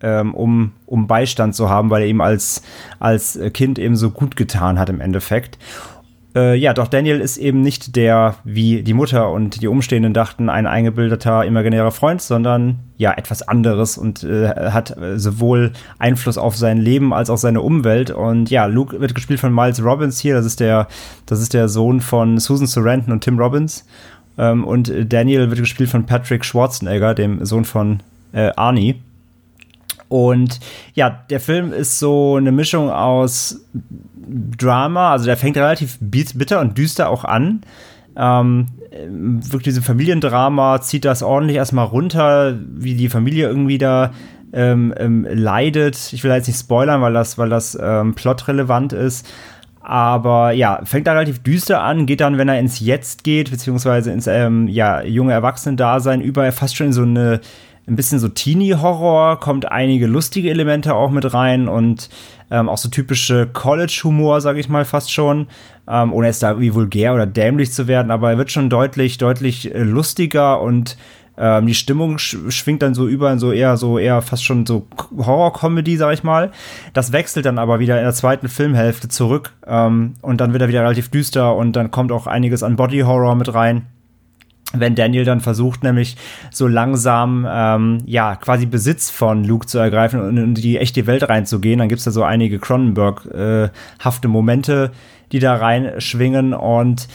ähm, um, um Beistand zu haben, weil er ihm als, als Kind eben so gut getan hat im Endeffekt. Äh, ja, doch Daniel ist eben nicht der, wie die Mutter und die Umstehenden dachten, ein eingebildeter imaginärer Freund, sondern ja, etwas anderes und äh, hat sowohl Einfluss auf sein Leben als auch seine Umwelt. Und ja, Luke wird gespielt von Miles Robbins hier, das ist der, das ist der Sohn von Susan Sarandon und Tim Robbins. Ähm, und Daniel wird gespielt von Patrick Schwarzenegger, dem Sohn von äh, Arnie. Und ja, der Film ist so eine Mischung aus Drama, also der fängt relativ bitter und düster auch an. Ähm, wirklich diesem Familiendrama zieht das ordentlich erstmal runter, wie die Familie irgendwie da ähm, ähm, leidet. Ich will jetzt nicht spoilern, weil das, weil das ähm, plotrelevant ist. Aber ja, fängt da relativ düster an, geht dann, wenn er ins Jetzt geht, beziehungsweise ins ähm, ja, junge Erwachsenen-Dasein über, fast schon in so eine ein bisschen so Teenie-Horror, kommt einige lustige Elemente auch mit rein und ähm, auch so typische College-Humor, sage ich mal fast schon, ähm, ohne jetzt da irgendwie vulgär oder dämlich zu werden, aber er wird schon deutlich, deutlich äh, lustiger und ähm, die Stimmung sch schwingt dann so über in so eher so eher fast schon so Horror-Comedy, sag ich mal. Das wechselt dann aber wieder in der zweiten Filmhälfte zurück ähm, und dann wird er wieder relativ düster und dann kommt auch einiges an Body-Horror mit rein wenn Daniel dann versucht, nämlich so langsam, ähm, ja, quasi Besitz von Luke zu ergreifen und in die echte Welt reinzugehen, dann gibt's da so einige Cronenberg-hafte Momente, die da reinschwingen und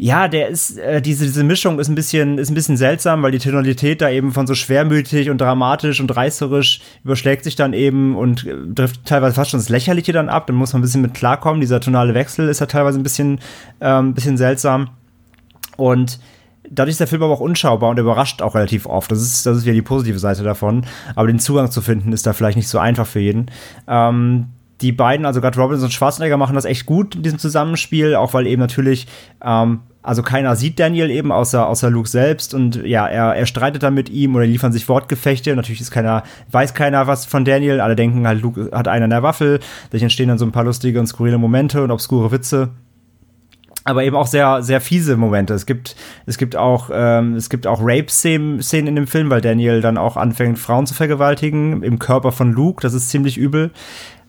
ja, der ist, äh, diese, diese Mischung ist ein bisschen, ist ein bisschen seltsam, weil die Tonalität da eben von so schwermütig und dramatisch und reißerisch überschlägt sich dann eben und äh, trifft teilweise fast schon das Lächerliche dann ab. Dann muss man ein bisschen mit klarkommen. Dieser tonale Wechsel ist ja teilweise ein bisschen, ähm, bisschen seltsam. Und dadurch ist der Film aber auch unschaubar und überrascht auch relativ oft. Das ist, das ist wieder die positive Seite davon. Aber den Zugang zu finden ist da vielleicht nicht so einfach für jeden. Ähm, die beiden, also gerade Robbins und Schwarzenegger, machen das echt gut in diesem Zusammenspiel, auch weil eben natürlich, ähm, also keiner sieht Daniel eben außer, außer Luke selbst und ja, er, er streitet dann mit ihm oder liefern sich Wortgefechte. Natürlich ist keiner, weiß keiner was von Daniel. Alle denken halt, Luke hat einen an der Waffel. Dadurch entstehen dann so ein paar lustige und skurrile Momente und obskure Witze aber eben auch sehr, sehr fiese Momente. Es gibt, es gibt auch, ähm, es gibt auch Rape-Szenen in dem Film, weil Daniel dann auch anfängt, Frauen zu vergewaltigen im Körper von Luke. Das ist ziemlich übel.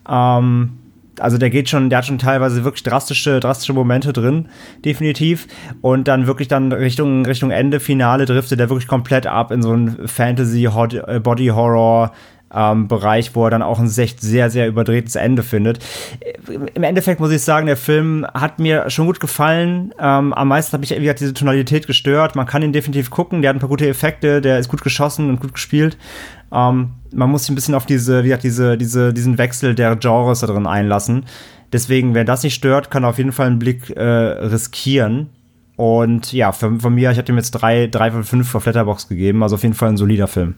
Ähm, also der geht schon, der hat schon teilweise wirklich drastische, drastische Momente drin, definitiv. Und dann wirklich dann Richtung, Richtung Ende, Finale driftet der wirklich komplett ab in so ein Fantasy, äh, Body Horror, ähm, Bereich, wo er dann auch ein sehr, sehr überdrehtes Ende findet. Im Endeffekt muss ich sagen, der Film hat mir schon gut gefallen. Ähm, am meisten hat mich wie gesagt, diese Tonalität gestört. Man kann ihn definitiv gucken. Der hat ein paar gute Effekte. Der ist gut geschossen und gut gespielt. Ähm, man muss sich ein bisschen auf diese, wie gesagt, diese, diese, diesen Wechsel der Genres da drin einlassen. Deswegen, wer das nicht stört, kann auf jeden Fall einen Blick äh, riskieren. Und ja, von, mir, ich habe dem jetzt drei, drei von fünf auf Letterbox gegeben. Also auf jeden Fall ein solider Film.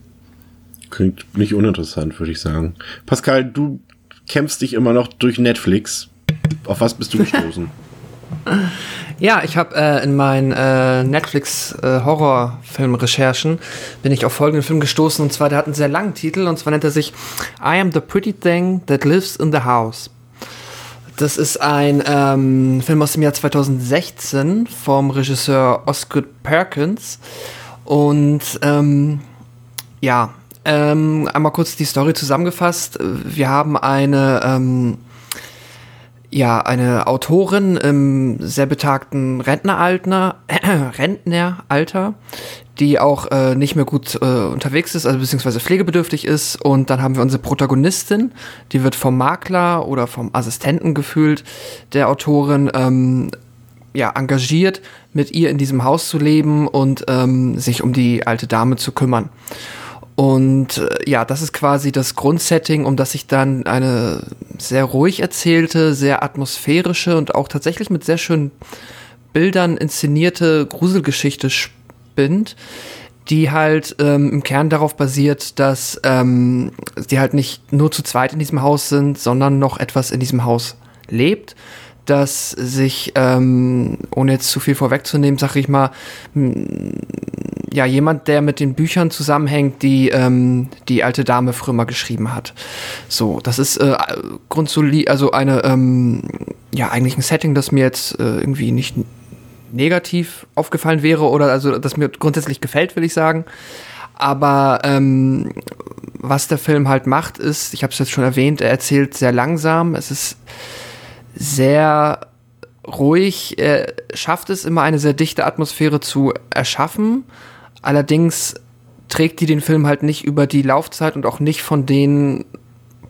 Klingt nicht uninteressant, würde ich sagen. Pascal, du kämpfst dich immer noch durch Netflix. Auf was bist du gestoßen? [laughs] Ja, ich habe äh, in meinen äh, Netflix-Horrorfilm-Recherchen bin ich auf folgenden Film gestoßen und zwar der hat einen sehr langen Titel und zwar nennt er sich I Am the Pretty Thing That Lives in the House. Das ist ein ähm, Film aus dem Jahr 2016 vom Regisseur Oscar Perkins und ähm, ja, ähm, einmal kurz die Story zusammengefasst. Wir haben eine, ähm, ja, eine Autorin im sehr betagten Rentneralter, [clears throat] Rentneralter, die auch äh, nicht mehr gut äh, unterwegs ist, also beziehungsweise pflegebedürftig ist. Und dann haben wir unsere Protagonistin, die wird vom Makler oder vom Assistenten gefühlt der Autorin ähm, ja, engagiert, mit ihr in diesem Haus zu leben und ähm, sich um die alte Dame zu kümmern. Und äh, ja, das ist quasi das Grundsetting, um das sich dann eine sehr ruhig erzählte, sehr atmosphärische und auch tatsächlich mit sehr schönen Bildern inszenierte Gruselgeschichte spinnt, die halt ähm, im Kern darauf basiert, dass ähm, die halt nicht nur zu zweit in diesem Haus sind, sondern noch etwas in diesem Haus lebt dass sich, ähm, ohne jetzt zu viel vorwegzunehmen, sag ich mal, ja, jemand, der mit den Büchern zusammenhängt, die ähm, die alte Dame mal geschrieben hat. So, das ist äh, grundsolid, also eine, ähm, ja, eigentlich ein Setting, das mir jetzt äh, irgendwie nicht negativ aufgefallen wäre oder also das mir grundsätzlich gefällt, will ich sagen. Aber ähm, was der Film halt macht, ist, ich habe es jetzt schon erwähnt, er erzählt sehr langsam. Es ist sehr ruhig. Er schafft es immer, eine sehr dichte Atmosphäre zu erschaffen. Allerdings trägt die den Film halt nicht über die Laufzeit und auch nicht von den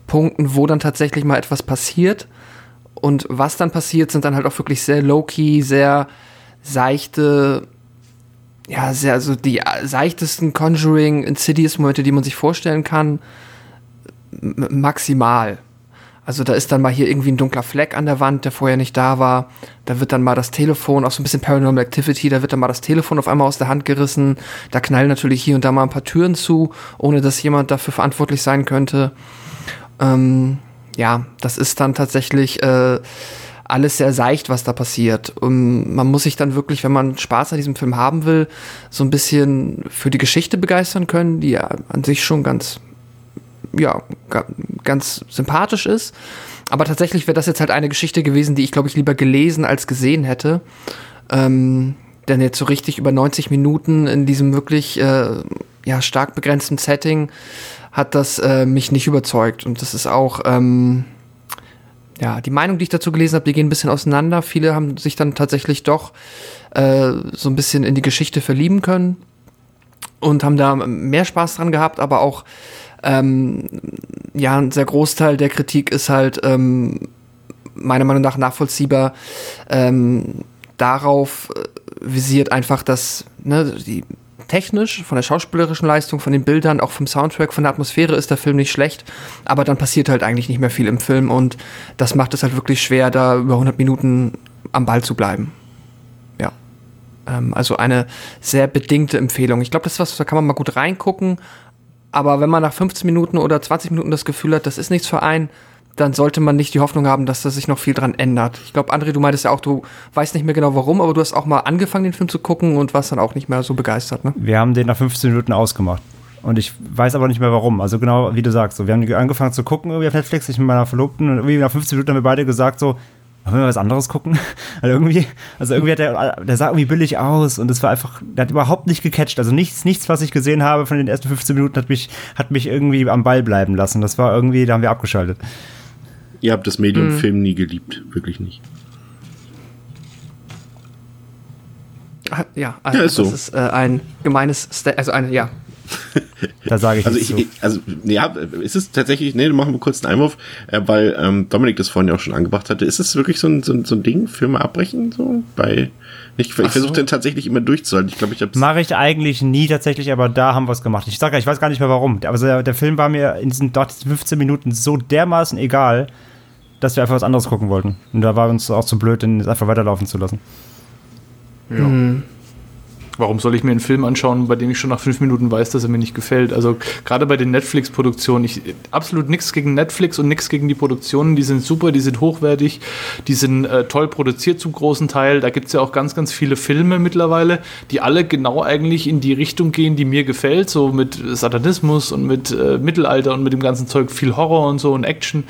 Punkten, wo dann tatsächlich mal etwas passiert. Und was dann passiert, sind dann halt auch wirklich sehr low-key, sehr seichte, ja, sehr, also die seichtesten Conjuring, Insidious-Momente, die man sich vorstellen kann, maximal. Also da ist dann mal hier irgendwie ein dunkler Fleck an der Wand, der vorher nicht da war. Da wird dann mal das Telefon, auch so ein bisschen Paranormal Activity, da wird dann mal das Telefon auf einmal aus der Hand gerissen. Da knallen natürlich hier und da mal ein paar Türen zu, ohne dass jemand dafür verantwortlich sein könnte. Ähm, ja, das ist dann tatsächlich äh, alles sehr seicht, was da passiert. Und man muss sich dann wirklich, wenn man Spaß an diesem Film haben will, so ein bisschen für die Geschichte begeistern können, die ja an sich schon ganz ja, ganz sympathisch ist. Aber tatsächlich wäre das jetzt halt eine Geschichte gewesen, die ich, glaube ich, lieber gelesen als gesehen hätte. Ähm, denn jetzt so richtig über 90 Minuten in diesem wirklich äh, ja, stark begrenzten Setting hat das äh, mich nicht überzeugt. Und das ist auch, ähm, ja, die Meinung, die ich dazu gelesen habe, die gehen ein bisschen auseinander. Viele haben sich dann tatsächlich doch äh, so ein bisschen in die Geschichte verlieben können und haben da mehr Spaß dran gehabt, aber auch ähm, ja, ein sehr Großteil der Kritik ist halt ähm, meiner Meinung nach nachvollziehbar ähm, darauf äh, visiert einfach, dass ne, die technisch, von der schauspielerischen Leistung, von den Bildern, auch vom Soundtrack, von der Atmosphäre ist der Film nicht schlecht, aber dann passiert halt eigentlich nicht mehr viel im Film und das macht es halt wirklich schwer, da über 100 Minuten am Ball zu bleiben. Ja. Ähm, also eine sehr bedingte Empfehlung. Ich glaube, das ist was, da kann man mal gut reingucken, aber wenn man nach 15 Minuten oder 20 Minuten das Gefühl hat, das ist nichts für einen, dann sollte man nicht die Hoffnung haben, dass da sich noch viel dran ändert. Ich glaube, André, du meintest ja auch, du weißt nicht mehr genau warum, aber du hast auch mal angefangen, den Film zu gucken und warst dann auch nicht mehr so begeistert, ne? Wir haben den nach 15 Minuten ausgemacht. Und ich weiß aber nicht mehr warum. Also genau wie du sagst, so, wir haben angefangen zu gucken irgendwie auf Netflix, ich mit meiner Verlobten und irgendwie nach 15 Minuten haben wir beide gesagt so, wollen wir was anderes gucken? [laughs] Also irgendwie, also irgendwie hat der, der sah irgendwie billig aus und es war einfach, der hat überhaupt nicht gecatcht. Also nichts, nichts, was ich gesehen habe von den ersten 15 Minuten hat mich, hat mich irgendwie am Ball bleiben lassen. Das war irgendwie, da haben wir abgeschaltet. Ihr habt das Medium mhm. Film nie geliebt, wirklich nicht. Ja, also ja, ist das so. ist äh, ein gemeines, Sta also eine, ja, [laughs] da sage ich also ich, ich, also ja, ist es tatsächlich, nee, machen wir kurz einen Einwurf, äh, weil ähm, Dominik das vorhin ja auch schon angebracht hatte. Ist es wirklich so ein, so, ein, so ein Ding, Filme abbrechen, so bei ich, ich versuche so. den tatsächlich immer durchzuhalten. Ich glaube, ich habe Mache ich eigentlich nie tatsächlich, aber da haben wir es gemacht. Ich sage, ich weiß gar nicht mehr warum. Also der, der Film war mir in diesen, dort 15 Minuten so dermaßen egal, dass wir einfach was anderes gucken wollten. Und da war uns auch zu blöd, den einfach weiterlaufen zu lassen. Ja. Mhm. Warum soll ich mir einen Film anschauen, bei dem ich schon nach fünf Minuten weiß, dass er mir nicht gefällt? Also gerade bei den Netflix-Produktionen, ich absolut nichts gegen Netflix und nichts gegen die Produktionen. Die sind super, die sind hochwertig, die sind äh, toll produziert zum großen Teil. Da gibt es ja auch ganz, ganz viele Filme mittlerweile, die alle genau eigentlich in die Richtung gehen, die mir gefällt, so mit Satanismus und mit äh, Mittelalter und mit dem ganzen Zeug, viel Horror und so und Action.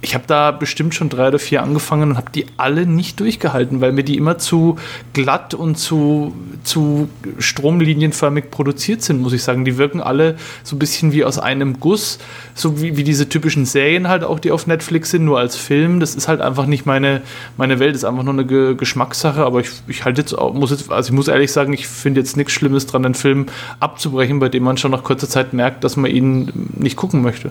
Ich habe da bestimmt schon drei oder vier angefangen und habe die alle nicht durchgehalten, weil mir die immer zu glatt und zu, zu stromlinienförmig produziert sind, muss ich sagen. Die wirken alle so ein bisschen wie aus einem Guss, so wie, wie diese typischen Serien halt auch, die auf Netflix sind, nur als Film. Das ist halt einfach nicht meine, meine Welt, das ist einfach nur eine Ge Geschmackssache, aber ich, ich halte jetzt auch, muss jetzt, also ich muss ehrlich sagen, ich finde jetzt nichts Schlimmes dran, einen Film abzubrechen, bei dem man schon nach kurzer Zeit merkt, dass man ihn nicht gucken möchte.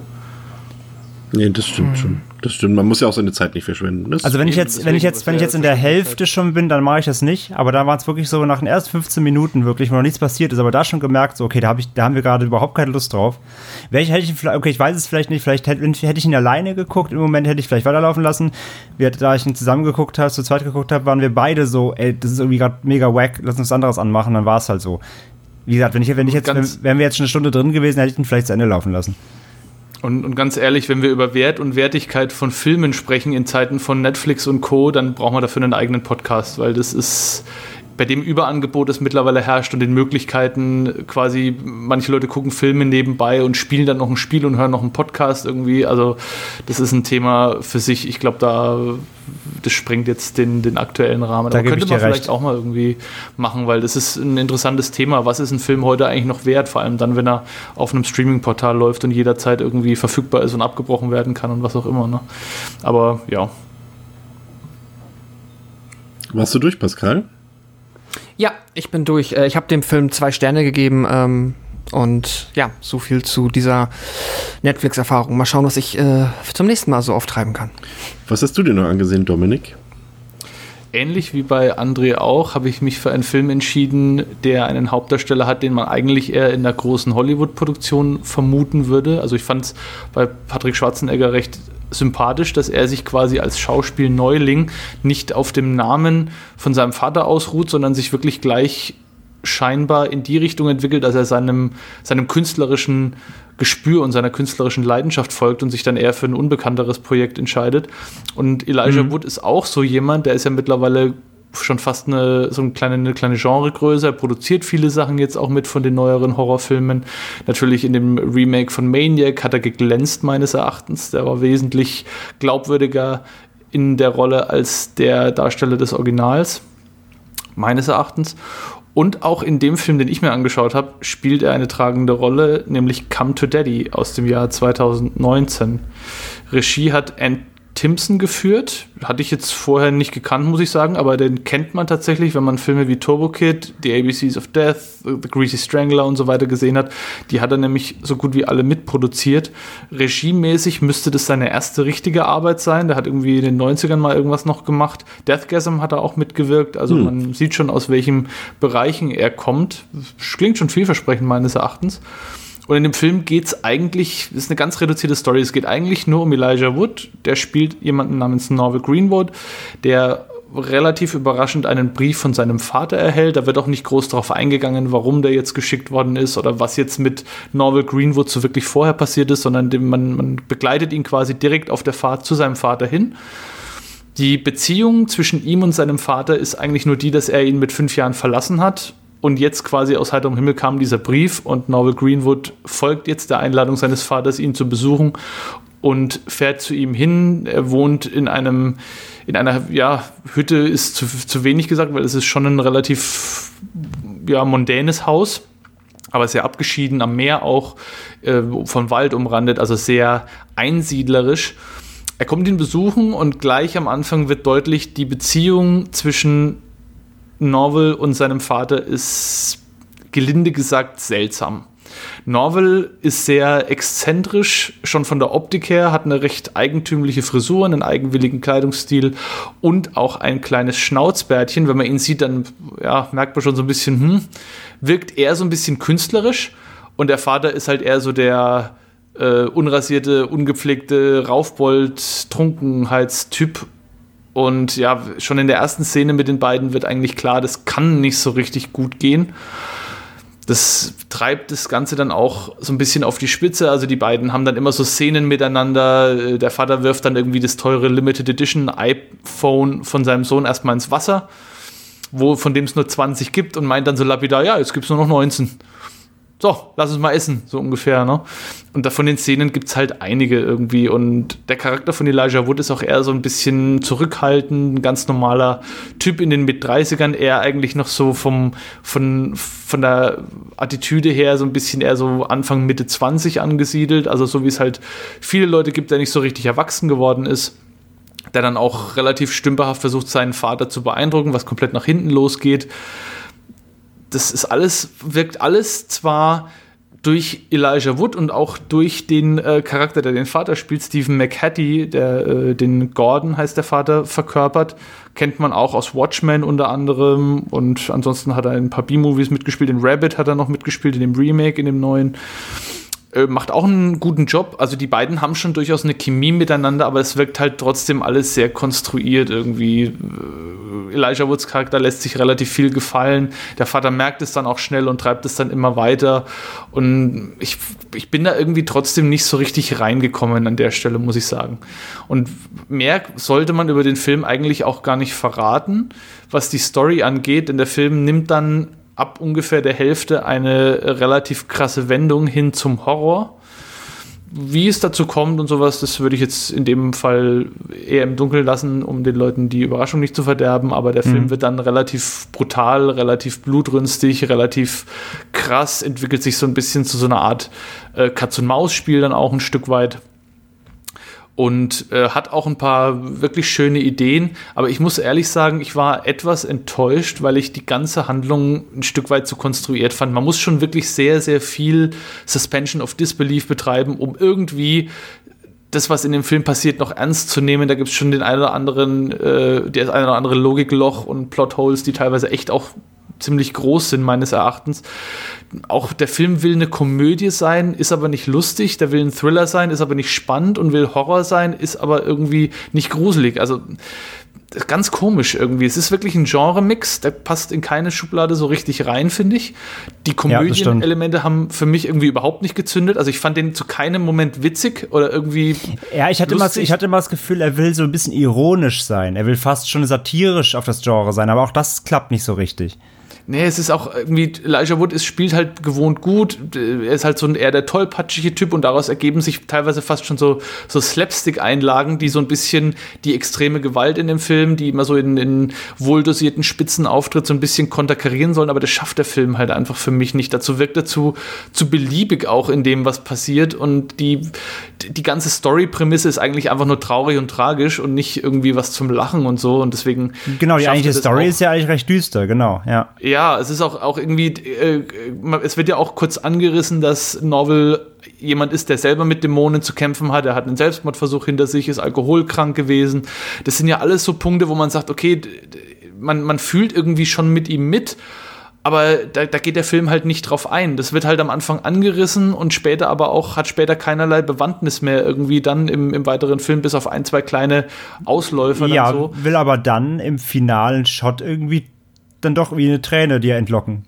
Nee, das stimmt schon. Das stimmt. Man muss ja auch seine Zeit nicht verschwenden. Das Also wenn ich jetzt, wenn ich jetzt, wenn ich jetzt in der Hälfte schon bin, dann mache ich das nicht. Aber da war es wirklich so nach den ersten 15 Minuten wirklich, wo noch nichts passiert ist, aber da schon gemerkt, so, okay, da habe ich, da haben wir gerade überhaupt keine Lust drauf. Ich, hätte ich, vielleicht- okay, ich weiß es vielleicht nicht, vielleicht hätte, hätte ich ihn alleine geguckt, im Moment hätte ich vielleicht weiterlaufen lassen. Wir, da ich ihn zusammen geguckt habe, zu zweit geguckt habe, waren wir beide so, ey, das ist irgendwie gerade mega wack, lass uns was anderes anmachen, dann war es halt so. Wie gesagt, wenn ich, wenn ich jetzt, wenn, wären wir jetzt schon eine Stunde drin gewesen, hätte ich ihn vielleicht zu Ende laufen lassen. Und, und ganz ehrlich, wenn wir über Wert und Wertigkeit von Filmen sprechen in Zeiten von Netflix und Co., dann brauchen wir dafür einen eigenen Podcast, weil das ist bei dem Überangebot, das mittlerweile herrscht und den Möglichkeiten quasi, manche Leute gucken Filme nebenbei und spielen dann noch ein Spiel und hören noch einen Podcast irgendwie. Also das ist ein Thema für sich. Ich glaube, da das sprengt jetzt den, den aktuellen Rahmen. Da Aber könnte ich man vielleicht recht. auch mal irgendwie machen, weil das ist ein interessantes Thema. Was ist ein Film heute eigentlich noch wert? Vor allem dann, wenn er auf einem Streaming-Portal läuft und jederzeit irgendwie verfügbar ist und abgebrochen werden kann und was auch immer. Ne? Aber ja, Warst du durch, Pascal? Ja, ich bin durch. Äh, Ich habe dem Film zwei Sterne gegeben. Ähm, und ja, so viel zu dieser Netflix-Erfahrung. Mal schauen, was ich äh, zum nächsten Mal so auftreiben kann. Was hast du dir noch angesehen, Dominik? ähnlich wie bei André auch, habe ich mich für einen Film entschieden, der einen Hauptdarsteller hat, den man eigentlich eher in einer großen Hollywood-Produktion vermuten würde. Also ich fand es bei Patrick Schwarzenegger recht sympathisch, dass er sich quasi als Schauspiel-Neuling nicht auf dem Namen von seinem Vater ausruht, sondern sich wirklich gleich scheinbar in die Richtung entwickelt, dass er seinem, seinem künstlerischen Gespür und seiner künstlerischen Leidenschaft folgt und sich dann eher für ein unbekannteres Projekt entscheidet. Und Elijah Wood ist auch so jemand, der ist ja mittlerweile schon fast eine, so eine kleine, eine kleine Genregröße. Er produziert viele Sachen jetzt auch mit von den neueren Horrorfilmen. Natürlich in dem Remake von Maniac hat er geglänzt, meines Erachtens. Der war wesentlich glaubwürdiger in der Rolle als der Darsteller des Originals, meines Erachtens. Und auch in dem Film, den ich mir angeschaut habe, spielt er eine tragende Rolle, nämlich Come to Daddy aus dem Jahr 2019. Regie hat Ann Timpson geführt. Hatte ich jetzt vorher nicht gekannt, muss ich sagen, aber den kennt man tatsächlich, wenn man Filme wie Turbo Kid, The ABCs of Death, The Greasy Strangler und so weiter gesehen hat. Die hat er nämlich so gut wie alle mitproduziert. Regiemäßig müsste das seine erste richtige Arbeit sein. Der hat irgendwie in den 90ern mal irgendwas noch gemacht. Deathgasm hat er auch mitgewirkt. Also man sieht schon, aus welchen Bereichen er kommt. Klingt schon vielversprechend meines Erachtens. Und in dem Film geht es eigentlich, ist eine ganz reduzierte Story, es geht eigentlich nur um Elijah Wood, der spielt jemanden namens Norval Greenwood, der relativ überraschend einen Brief von seinem Vater erhält. Da wird auch nicht groß darauf eingegangen, warum der jetzt geschickt worden ist oder was jetzt mit Norval Greenwood so wirklich vorher passiert ist, sondern man, man begleitet ihn quasi direkt auf der Fahrt zu seinem Vater hin. Die Beziehung zwischen ihm und seinem Vater ist eigentlich nur die, dass er ihn mit fünf Jahren verlassen hat. Und jetzt quasi aus heiterem Himmel kam dieser Brief und Norval Greenwood folgt jetzt der Einladung seines Vaters, ihn zu besuchen und fährt zu ihm hin. Er wohnt in einem, in einer, ja, Hütte ist zu, zu wenig gesagt, weil es ist schon ein relativ, ja, mondänes Haus aber sehr abgeschieden am Meer auch, äh, von Wald umrandet, also sehr einsiedlerisch. Er kommt ihn besuchen und gleich am Anfang wird deutlich, die Beziehung zwischen Norval und seinem Vater ist gelinde gesagt seltsam. Norval ist sehr exzentrisch, schon von der Optik her, hat eine recht eigentümliche Frisur, einen eigenwilligen Kleidungsstil und auch ein kleines Schnauzbärtchen. Wenn man ihn sieht, dann ja, merkt man schon so ein bisschen, hm, wirkt eher so ein bisschen künstlerisch. Und der Vater ist halt eher so der äh, unrasierte, ungepflegte Raufbold-Trunkenheitstyp. Und ja, schon in der ersten Szene mit den beiden wird eigentlich klar, das kann nicht so richtig gut gehen. Das treibt das Ganze dann auch so ein bisschen auf die Spitze. Also die beiden haben dann immer so Szenen miteinander. Der Vater wirft dann irgendwie das teure Limited Edition iPhone von seinem Sohn erstmal ins Wasser, wo, von dem es nur 20 gibt und meint dann so lapidar, ja, jetzt gibt es nur noch 19 so, lass uns mal essen, so ungefähr. Ne? Und da von den Szenen gibt es halt einige irgendwie. Und der Charakter von Elijah Wood ist auch eher so ein bisschen zurückhaltend, ein ganz normaler Typ in den Mit-30ern, eher eigentlich noch so vom, von, von der Attitüde her so ein bisschen eher so Anfang, Mitte 20 angesiedelt. Also so wie es halt viele Leute gibt, der nicht so richtig erwachsen geworden ist der dann auch relativ stümperhaft versucht, seinen Vater zu beeindrucken, was komplett nach hinten losgeht das ist alles, wirkt alles zwar durch Elijah Wood und auch durch den äh, Charakter, der den Vater spielt, Stephen McHattie, der äh, den Gordon heißt der Vater, verkörpert. Kennt man auch aus Watchmen unter anderem und ansonsten hat er in ein paar B-Movies mitgespielt. In Rabbit hat er noch mitgespielt, in dem Remake, in dem neuen. Äh, macht auch einen guten Job. Also die beiden haben schon durchaus eine Chemie miteinander, aber es wirkt halt trotzdem alles sehr konstruiert irgendwie. Äh, Elijah Woods Charakter lässt sich relativ viel gefallen. Der Vater merkt es dann auch schnell und treibt es dann immer weiter. Und ich, ich bin da irgendwie trotzdem nicht so richtig reingekommen an der Stelle, muss ich sagen. Und mehr sollte man über den Film eigentlich auch gar nicht verraten, was die Story angeht, denn der Film nimmt dann ab ungefähr der Hälfte eine relativ krasse Wendung hin zum Horror. Wie es dazu kommt und sowas, das würde ich jetzt in dem Fall eher im Dunkeln lassen, um den Leuten die Überraschung nicht zu verderben. Aber der mhm. Film wird dann relativ brutal, relativ blutrünstig, relativ krass, entwickelt sich so ein bisschen zu so einer Art äh, Katz-und-Maus-Spiel dann auch ein Stück weit und äh, hat auch ein paar wirklich schöne Ideen. Aber ich muss ehrlich sagen, ich war etwas enttäuscht, weil ich die ganze Handlung ein Stück weit zu konstruiert fand. Man muss schon wirklich sehr, sehr viel Suspension of Disbelief betreiben, um irgendwie das, was in dem Film passiert, noch ernst zu nehmen. Da gibt es schon den einen oder anderen, äh, das eine oder andere Logikloch und Plotholes, die teilweise echt auch ziemlich groß sind, meines Erachtens. Auch der Film will eine Komödie sein, ist aber nicht lustig. Der will ein Thriller sein, ist aber nicht spannend und will Horror sein, ist aber irgendwie nicht gruselig. Also ganz komisch irgendwie. Es ist wirklich ein Genre-Mix, der passt in keine Schublade so richtig rein, finde ich. Die Komödien-Elemente haben für mich irgendwie überhaupt nicht gezündet. Also ich fand den zu keinem Moment witzig oder irgendwie. Ja, ich hatte, mal, ich hatte mal das Gefühl, er will so ein bisschen ironisch sein. Er will fast schon satirisch auf das Genre sein, aber auch das klappt nicht so richtig. Nee, es ist auch irgendwie, Elijah Wood ist, spielt halt gewohnt gut. Er ist halt so ein eher der tollpatschige Typ und daraus ergeben sich teilweise fast schon so, so Slapstick-Einlagen, die so ein bisschen die extreme Gewalt in dem Film, die immer so in, in wohldosierten Spitzen auftritt, so ein bisschen konterkarieren sollen. Aber das schafft der Film halt einfach für mich nicht. Dazu wirkt er zu, zu beliebig auch in dem, was passiert. Und die, die ganze Story-Prämisse ist eigentlich einfach nur traurig und tragisch und nicht irgendwie was zum Lachen und so. Und deswegen. Genau, die eigentliche Story ist ja eigentlich recht düster, genau, ja. Ja, ja, es ist auch, auch irgendwie, äh, es wird ja auch kurz angerissen, dass Novel jemand ist, der selber mit Dämonen zu kämpfen hat. Er hat einen Selbstmordversuch hinter sich, ist alkoholkrank gewesen. Das sind ja alles so Punkte, wo man sagt, okay, man, man fühlt irgendwie schon mit ihm mit. Aber da, da geht der Film halt nicht drauf ein. Das wird halt am Anfang angerissen und später aber auch, hat später keinerlei Bewandtnis mehr irgendwie dann im, im weiteren Film, bis auf ein, zwei kleine Ausläufer. Ja, so. will aber dann im finalen Shot irgendwie dann doch wie eine Träne dir entlocken.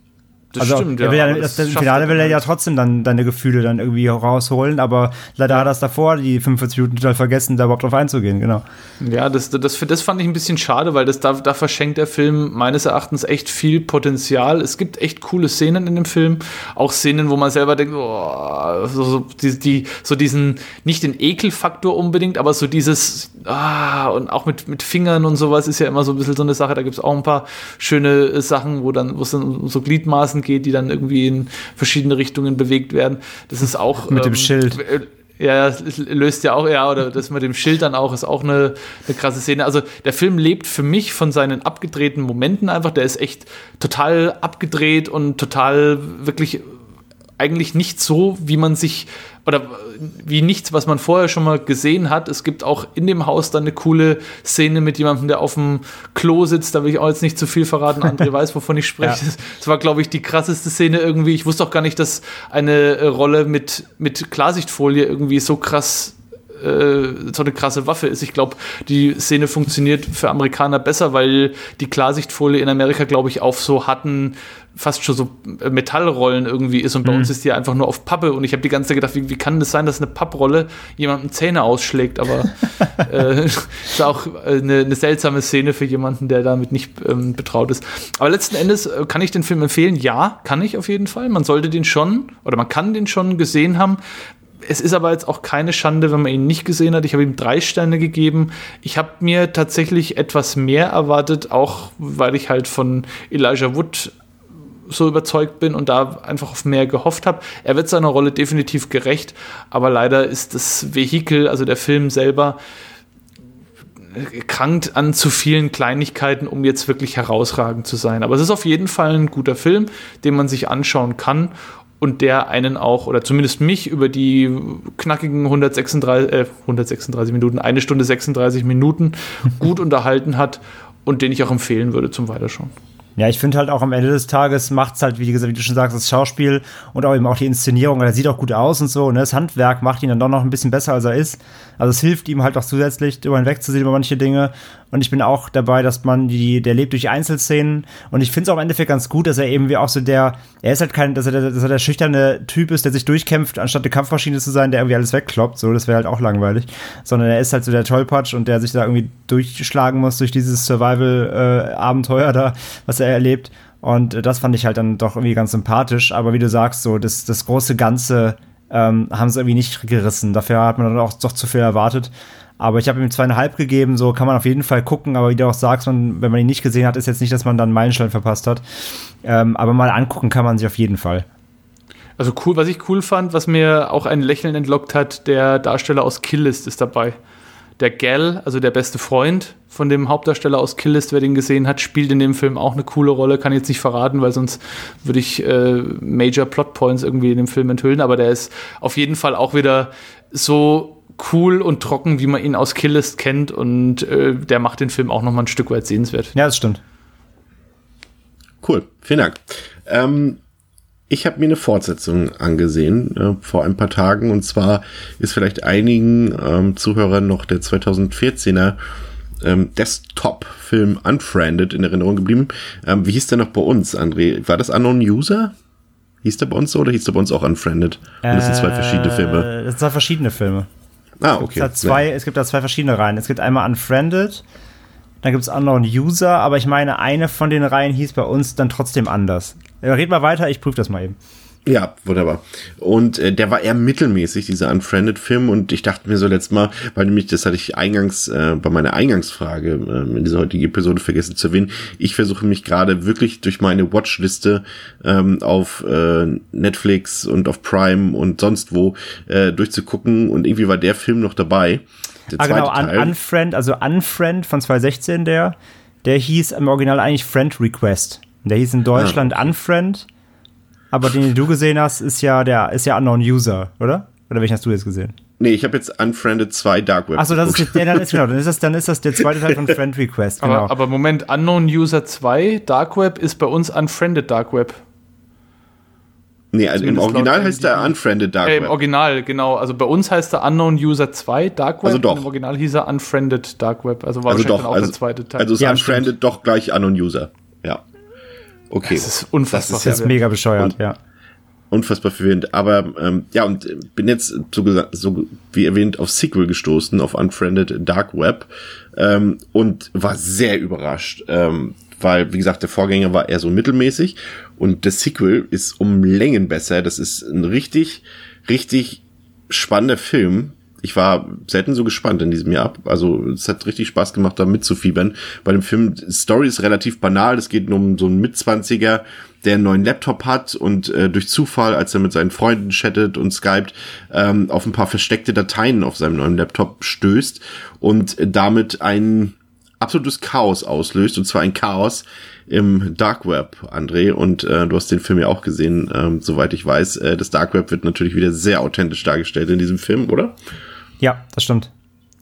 Das also, stimmt, ja. ja das, das Im Finale will er ja trotzdem dann deine Gefühle dann irgendwie rausholen, aber leider hat er es davor, die 45 Minuten total vergessen, da überhaupt drauf einzugehen, genau. Ja, das, das, das fand ich ein bisschen schade, weil das, da, da verschenkt der Film meines Erachtens echt viel Potenzial. Es gibt echt coole Szenen in dem Film, auch Szenen, wo man selber denkt, oh, so, so, die, die, so diesen, nicht den Ekelfaktor unbedingt, aber so dieses, ah, und auch mit, mit Fingern und sowas ist ja immer so ein bisschen so eine Sache, da gibt es auch ein paar schöne Sachen, wo dann, wo es dann so Gliedmaßen geht, die dann irgendwie in verschiedene Richtungen bewegt werden. Das ist auch. Mit ähm, dem Schild. Äh, ja, löst ja auch, ja, oder das mit dem Schild dann auch, ist auch eine, eine krasse Szene. Also der Film lebt für mich von seinen abgedrehten Momenten einfach. Der ist echt total abgedreht und total wirklich eigentlich nicht so, wie man sich oder wie nichts, was man vorher schon mal gesehen hat. Es gibt auch in dem Haus dann eine coole Szene mit jemandem, der auf dem Klo sitzt. Da will ich auch jetzt nicht zu viel verraten. André [laughs] weiß, wovon ich spreche. Ja. Das war, glaube ich, die krasseste Szene irgendwie. Ich wusste auch gar nicht, dass eine Rolle mit, mit Klarsichtfolie irgendwie so krass äh, so eine krasse Waffe ist. Ich glaube, die Szene funktioniert für Amerikaner besser, weil die Klarsichtfolie in Amerika, glaube ich, auf so hatten fast schon so Metallrollen irgendwie ist und bei mhm. uns ist die einfach nur auf Pappe und ich habe die ganze Zeit gedacht, wie, wie kann das sein, dass eine Papprolle jemandem Zähne ausschlägt, aber [laughs] äh, ist auch äh, eine, eine, seltsame Szene für jemanden, der damit nicht ähm, betraut ist. Aber letzten Endes äh, kann ich den Film empfehlen? Ja, kann ich auf jeden Fall. Man sollte den schon oder man kann den schon gesehen haben es ist aber jetzt auch keine Schande, wenn man ihn nicht gesehen hat. Ich habe ihm drei Sterne gegeben. Ich habe mir tatsächlich etwas mehr erwartet, auch weil ich halt von Elijah Wood so überzeugt bin und da einfach auf mehr gehofft habe. Er wird seiner Rolle definitiv gerecht, aber leider ist das Vehikel, also der Film selber, krankt an zu vielen Kleinigkeiten, um jetzt wirklich herausragend zu sein. Aber es ist auf jeden Fall ein guter Film, den man sich anschauen kann und der einen auch, oder zumindest mich, über die knackigen 136, äh, 136 Minuten, eine Stunde 36 Minuten [laughs] gut unterhalten hat und den ich auch empfehlen würde zum Weiterschauen. Ja, ich finde halt auch am Ende des Tages macht es halt, wie, gesagt, wie du schon sagst, das Schauspiel und auch eben auch die Inszenierung. Er sieht auch gut aus und so. Ne? Das Handwerk macht ihn dann doch noch ein bisschen besser, als er ist. Also es hilft ihm halt auch zusätzlich, darüber hinwegzusehen über manche Dinge. Und ich bin auch dabei, dass man die, der lebt durch Einzelszenen. Und ich finde es auch im Endeffekt ganz gut, dass er eben wie auch so der, er ist halt kein, dass er, der, dass er der schüchterne Typ ist, der sich durchkämpft, anstatt eine Kampfmaschine zu sein, der irgendwie alles wegkloppt. So, das wäre halt auch langweilig. Sondern er ist halt so der Tollpatsch und der sich da irgendwie durchschlagen muss durch dieses Survival-Abenteuer äh, da, was er erlebt. Und das fand ich halt dann doch irgendwie ganz sympathisch. Aber wie du sagst, so das, das große Ganze ähm, haben sie irgendwie nicht gerissen. Dafür hat man dann auch doch zu viel erwartet. Aber ich habe ihm zweieinhalb gegeben, so kann man auf jeden Fall gucken. Aber wie du auch sagst, man, wenn man ihn nicht gesehen hat, ist jetzt nicht, dass man dann einen Meilenstein verpasst hat. Ähm, aber mal angucken kann man sich auf jeden Fall. Also cool, was ich cool fand, was mir auch ein Lächeln entlockt hat, der Darsteller aus Killist ist dabei. Der Gal, also der beste Freund von dem Hauptdarsteller aus Killist, wer den gesehen hat, spielt in dem Film auch eine coole Rolle. Kann ich jetzt nicht verraten, weil sonst würde ich äh, Major Plot Points irgendwie in dem Film enthüllen. Aber der ist auf jeden Fall auch wieder so cool und trocken, wie man ihn aus Killist kennt. Und äh, der macht den Film auch noch mal ein Stück weit sehenswert. Ja, das stimmt. Cool, vielen Dank. Ähm, ich habe mir eine Fortsetzung angesehen äh, vor ein paar Tagen und zwar ist vielleicht einigen ähm, Zuhörern noch der 2014er ähm, Desktop-Film Unfriended in Erinnerung geblieben. Ähm, wie hieß der noch bei uns, André? War das Unknown User? Hieß der bei uns so oder hieß der bei uns auch Unfriended? Und das sind zwei verschiedene Filme. Das sind zwei verschiedene Filme. Ah, okay. Es, hat zwei, ja. es gibt da zwei verschiedene Reihen. Es gibt einmal Unfriended, dann gibt es Unknown User, aber ich meine, eine von den Reihen hieß bei uns dann trotzdem anders. Red mal weiter, ich prüfe das mal eben. Ja, wunderbar. Und äh, der war eher mittelmäßig, dieser Unfriended-Film. Und ich dachte mir so letztes Mal, weil nämlich, das hatte ich eingangs äh, bei meiner Eingangsfrage äh, in dieser heutigen Episode vergessen zu erwähnen. Ich versuche mich gerade wirklich durch meine Watchliste ähm, auf äh, Netflix und auf Prime und sonst wo äh, durchzugucken. Und irgendwie war der Film noch dabei. Der ah, genau, Un Unfriend, also Unfriend von 2016, der, der hieß im Original eigentlich Friend Request. Der hieß in Deutschland ah. Unfriend. Aber den, den du gesehen hast, ist ja der ist ja Unknown User, oder? Oder welchen hast du jetzt gesehen? Nee, ich habe jetzt Unfriended 2 Dark Web. Achso, das ist jetzt, ja, dann ist genau, dann ist das, dann ist das der zweite Teil von [laughs] Friend Request, genau. Aber, aber Moment, Unknown User 2 Dark Web ist bei uns Unfriended Dark Web. Nee, also Zumindest im Original heißt der Unfriended Dark äh, Web. Im Original, genau. Also bei uns heißt der Unknown User 2 Dark Web. Also doch. Im Original hieß er Unfriended Dark Web. Also war also doch, auch also, der zweite Teil. Also ist ja, Unfriended stimmt. doch gleich Unknown User. Ja. Okay. Das ist unfassbar. Das ist, jetzt mega bescheuert, ja unfassbar verwirrend. Aber ähm, ja, und bin jetzt so, gesagt, so wie erwähnt auf Sequel gestoßen, auf Unfriended Dark Web ähm, und war sehr überrascht. Ähm, weil, wie gesagt, der Vorgänger war eher so mittelmäßig und das Sequel ist um Längen besser. Das ist ein richtig, richtig spannender Film. Ich war selten so gespannt in diesem Jahr. Also es hat richtig Spaß gemacht, da mitzufiebern. Bei dem Film, Story ist relativ banal. Es geht um so einen Mitzwanziger, der einen neuen Laptop hat und äh, durch Zufall, als er mit seinen Freunden chattet und skypt, ähm, auf ein paar versteckte Dateien auf seinem neuen Laptop stößt und damit ein absolutes Chaos auslöst, und zwar ein Chaos im Dark Web, André, und äh, du hast den Film ja auch gesehen, ähm, soweit ich weiß. Äh, das Dark Web wird natürlich wieder sehr authentisch dargestellt in diesem Film, oder? Ja, das stimmt.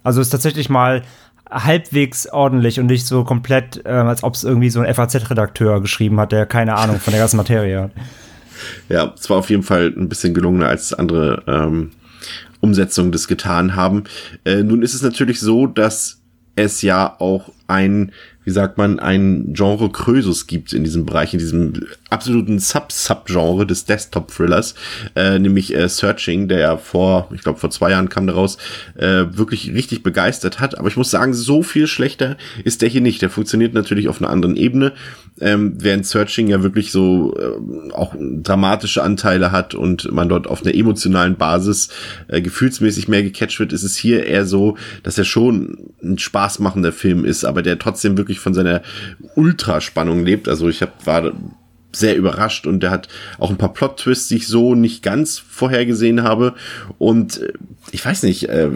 Also ist tatsächlich mal halbwegs ordentlich und nicht so komplett, äh, als ob es irgendwie so ein FAZ-Redakteur geschrieben hat, der keine Ahnung von der ganzen Materie hat. [laughs] Ja, es war auf jeden Fall ein bisschen gelungener als andere ähm, Umsetzungen das getan haben. Äh, nun ist es natürlich so, dass es ja auch ein wie sagt man, ein Genre Krösus gibt in diesem Bereich, in diesem absoluten Sub-Sub-Genre des Desktop-Thrillers, äh, nämlich äh, Searching, der ja vor, ich glaube vor zwei Jahren kam daraus, äh, wirklich richtig begeistert hat. Aber ich muss sagen, so viel schlechter ist der hier nicht. Der funktioniert natürlich auf einer anderen Ebene, ähm, während Searching ja wirklich so äh, auch dramatische Anteile hat und man dort auf einer emotionalen Basis äh, gefühlsmäßig mehr gecatcht wird, ist es hier eher so, dass er schon ein spaßmachender Film ist, aber der trotzdem wirklich von seiner Ultraspannung lebt. Also ich hab, war sehr überrascht und der hat auch ein paar Plot-Twists, die ich so nicht ganz vorhergesehen habe. Und äh, ich weiß nicht, äh,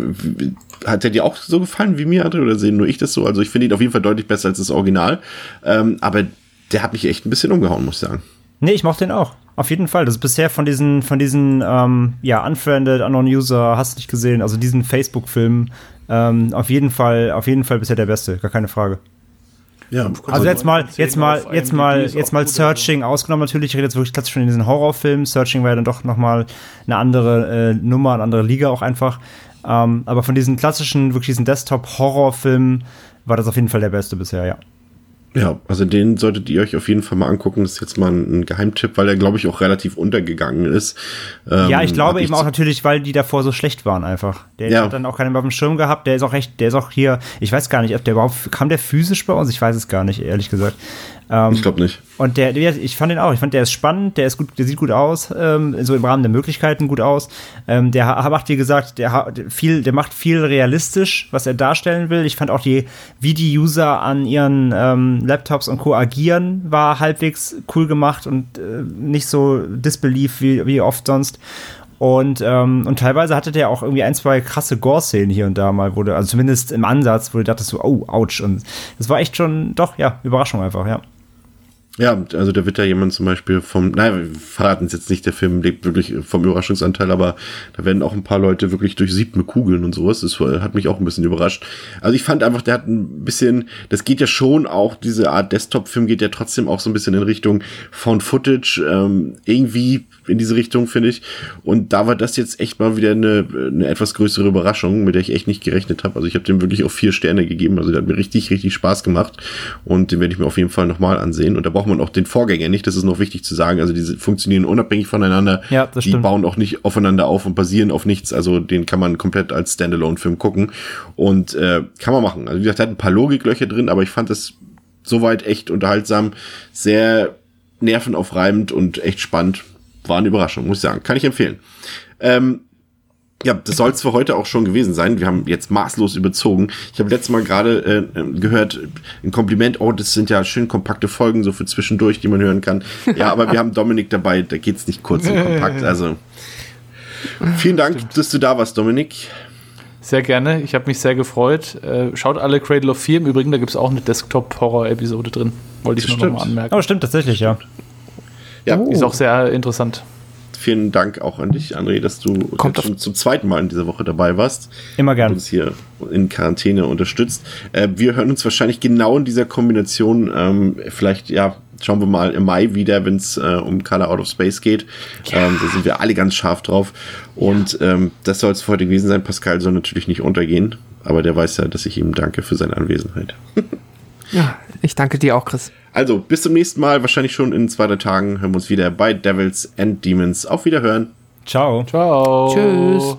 hat der dir auch so gefallen wie mir, André, oder sehen nur ich das so? Also ich finde ihn auf jeden Fall deutlich besser als das Original. Ähm, aber der hat mich echt ein bisschen umgehauen, muss ich sagen. Nee, ich mochte den auch. Auf jeden Fall. Das ist bisher von diesen, von diesen, ähm, ja, Unfriended, Unknown User, hast du nicht gesehen, also diesen Facebook-Filmen, ähm, auf jeden Fall, auf jeden Fall bisher der beste, gar keine Frage. Ja, Also jetzt mal, 10 jetzt mal, jetzt mal, jetzt mal also. Searching ausgenommen natürlich. Ich rede jetzt wirklich klassisch von diesen Horrorfilmen. Searching war ja dann doch noch mal eine andere äh, Nummer, eine andere Liga auch einfach. Ähm, aber von diesen klassischen, wirklich diesen Desktop-Horrorfilmen war das auf jeden Fall der beste bisher, ja. Ja, also den solltet ihr euch auf jeden Fall mal angucken. Das ist jetzt mal ein, Geheimtipp, weil er, glaube ich, auch relativ untergegangen ist. Ähm, ja, ich glaube eben auch natürlich, weil die davor so schlecht waren einfach. Der Ja. hat dann auch keinen mehr auf dem Schirm gehabt. Der ist auch echt, der ist auch hier, ich weiß gar nicht, ob der überhaupt, kam der physisch bei uns? Ich weiß es gar nicht, ehrlich gesagt. Ähm, Ich glaube nicht. Und der, der, ich fand den auch. Ich fand, der ist spannend, der ist gut, der sieht gut aus, ähm, so im Rahmen der Möglichkeiten gut aus. Ähm, der macht, wie gesagt, der viel, der macht viel realistisch, was er darstellen will. Ich fand auch die, wie die User an ihren Laptops und Co. agieren, war halbwegs cool gemacht und äh, nicht so disbelief wie, wie oft sonst. Und, ähm, und teilweise hatte der auch irgendwie ein, zwei krasse Gore-Szenen hier und da mal, du, also zumindest im Ansatz, wo du dachtest so, oh, ouch. Und das war echt schon, doch, ja, Überraschung einfach, ja. Ja, also da wird ja jemand zum Beispiel vom, naja, wir verraten es jetzt nicht, der Film lebt wirklich vom Überraschungsanteil, aber da werden auch ein paar Leute wirklich durchsiebt mit Kugeln und sowas. Das hat mich auch ein bisschen überrascht. Also ich fand einfach, der hat ein bisschen, das geht ja schon auch, diese Art Desktop-Film geht ja trotzdem auch so ein bisschen in Richtung Found Footage, ähm, irgendwie in diese Richtung, finde ich. Und da war das jetzt echt mal wieder eine, eine etwas größere Überraschung, mit der ich echt nicht gerechnet habe. Also ich habe dem wirklich auch vier Sterne gegeben. Also der hat mir richtig, richtig Spaß gemacht. Und den werde ich mir auf jeden Fall nochmal ansehen. Und da man auch den Vorgänger nicht. Das ist noch wichtig zu sagen. Also diese funktionieren unabhängig voneinander. Ja, das Die stimmt. bauen auch nicht aufeinander auf und basieren auf nichts. Also den kann man komplett als Standalone-Film gucken. Und äh, kann man machen. Also wie gesagt, hat ein paar Logiklöcher drin, aber ich fand es soweit echt unterhaltsam, sehr nervenaufreibend und echt spannend. War eine Überraschung, muss ich sagen. Kann ich empfehlen. Ähm, ja, das soll es für heute auch schon gewesen sein. Wir haben jetzt maßlos überzogen. Ich habe letztes Mal gerade äh, gehört, ein Kompliment, oh, das sind ja schön kompakte Folgen, so für zwischendurch, die man hören kann. Ja, aber wir haben Dominik dabei, da geht's nicht kurz und kompakt. [laughs] Also vielen Dank, dass du da warst, Dominik. Sehr gerne, ich habe mich sehr gefreut. Äh, schaut alle Cradle of Fear. Im Übrigen, da gibt es auch eine Desktop-Horror-Episode drin. Wollte ich Das nur noch mal stimmt. anmerken. Oh, stimmt tatsächlich, ja. Ja, Oh. Ist auch sehr interessant. Vielen Dank auch an dich, André, dass du schon zum zweiten Mal in dieser Woche dabei warst. Immer und gern. uns hier in Quarantäne unterstütst. Äh, wir hören uns wahrscheinlich genau in dieser Kombination, ähm, vielleicht, ja, schauen wir mal im Mai wieder, wenn es äh, um Color Out of Space geht. Ähm, da sind wir alle ganz scharf drauf. Und ähm, das soll es für heute gewesen sein. Pascal soll natürlich nicht untergehen, aber der weiß ja, dass ich ihm danke für seine Anwesenheit. Ja, ich danke dir auch, Chris. Also, bis zum nächsten Mal, wahrscheinlich schon in zwei, drei Tagen, hören wir uns wieder bei Devils and Demons. Auf Wiederhören. Ciao. Ciao. Tschüss.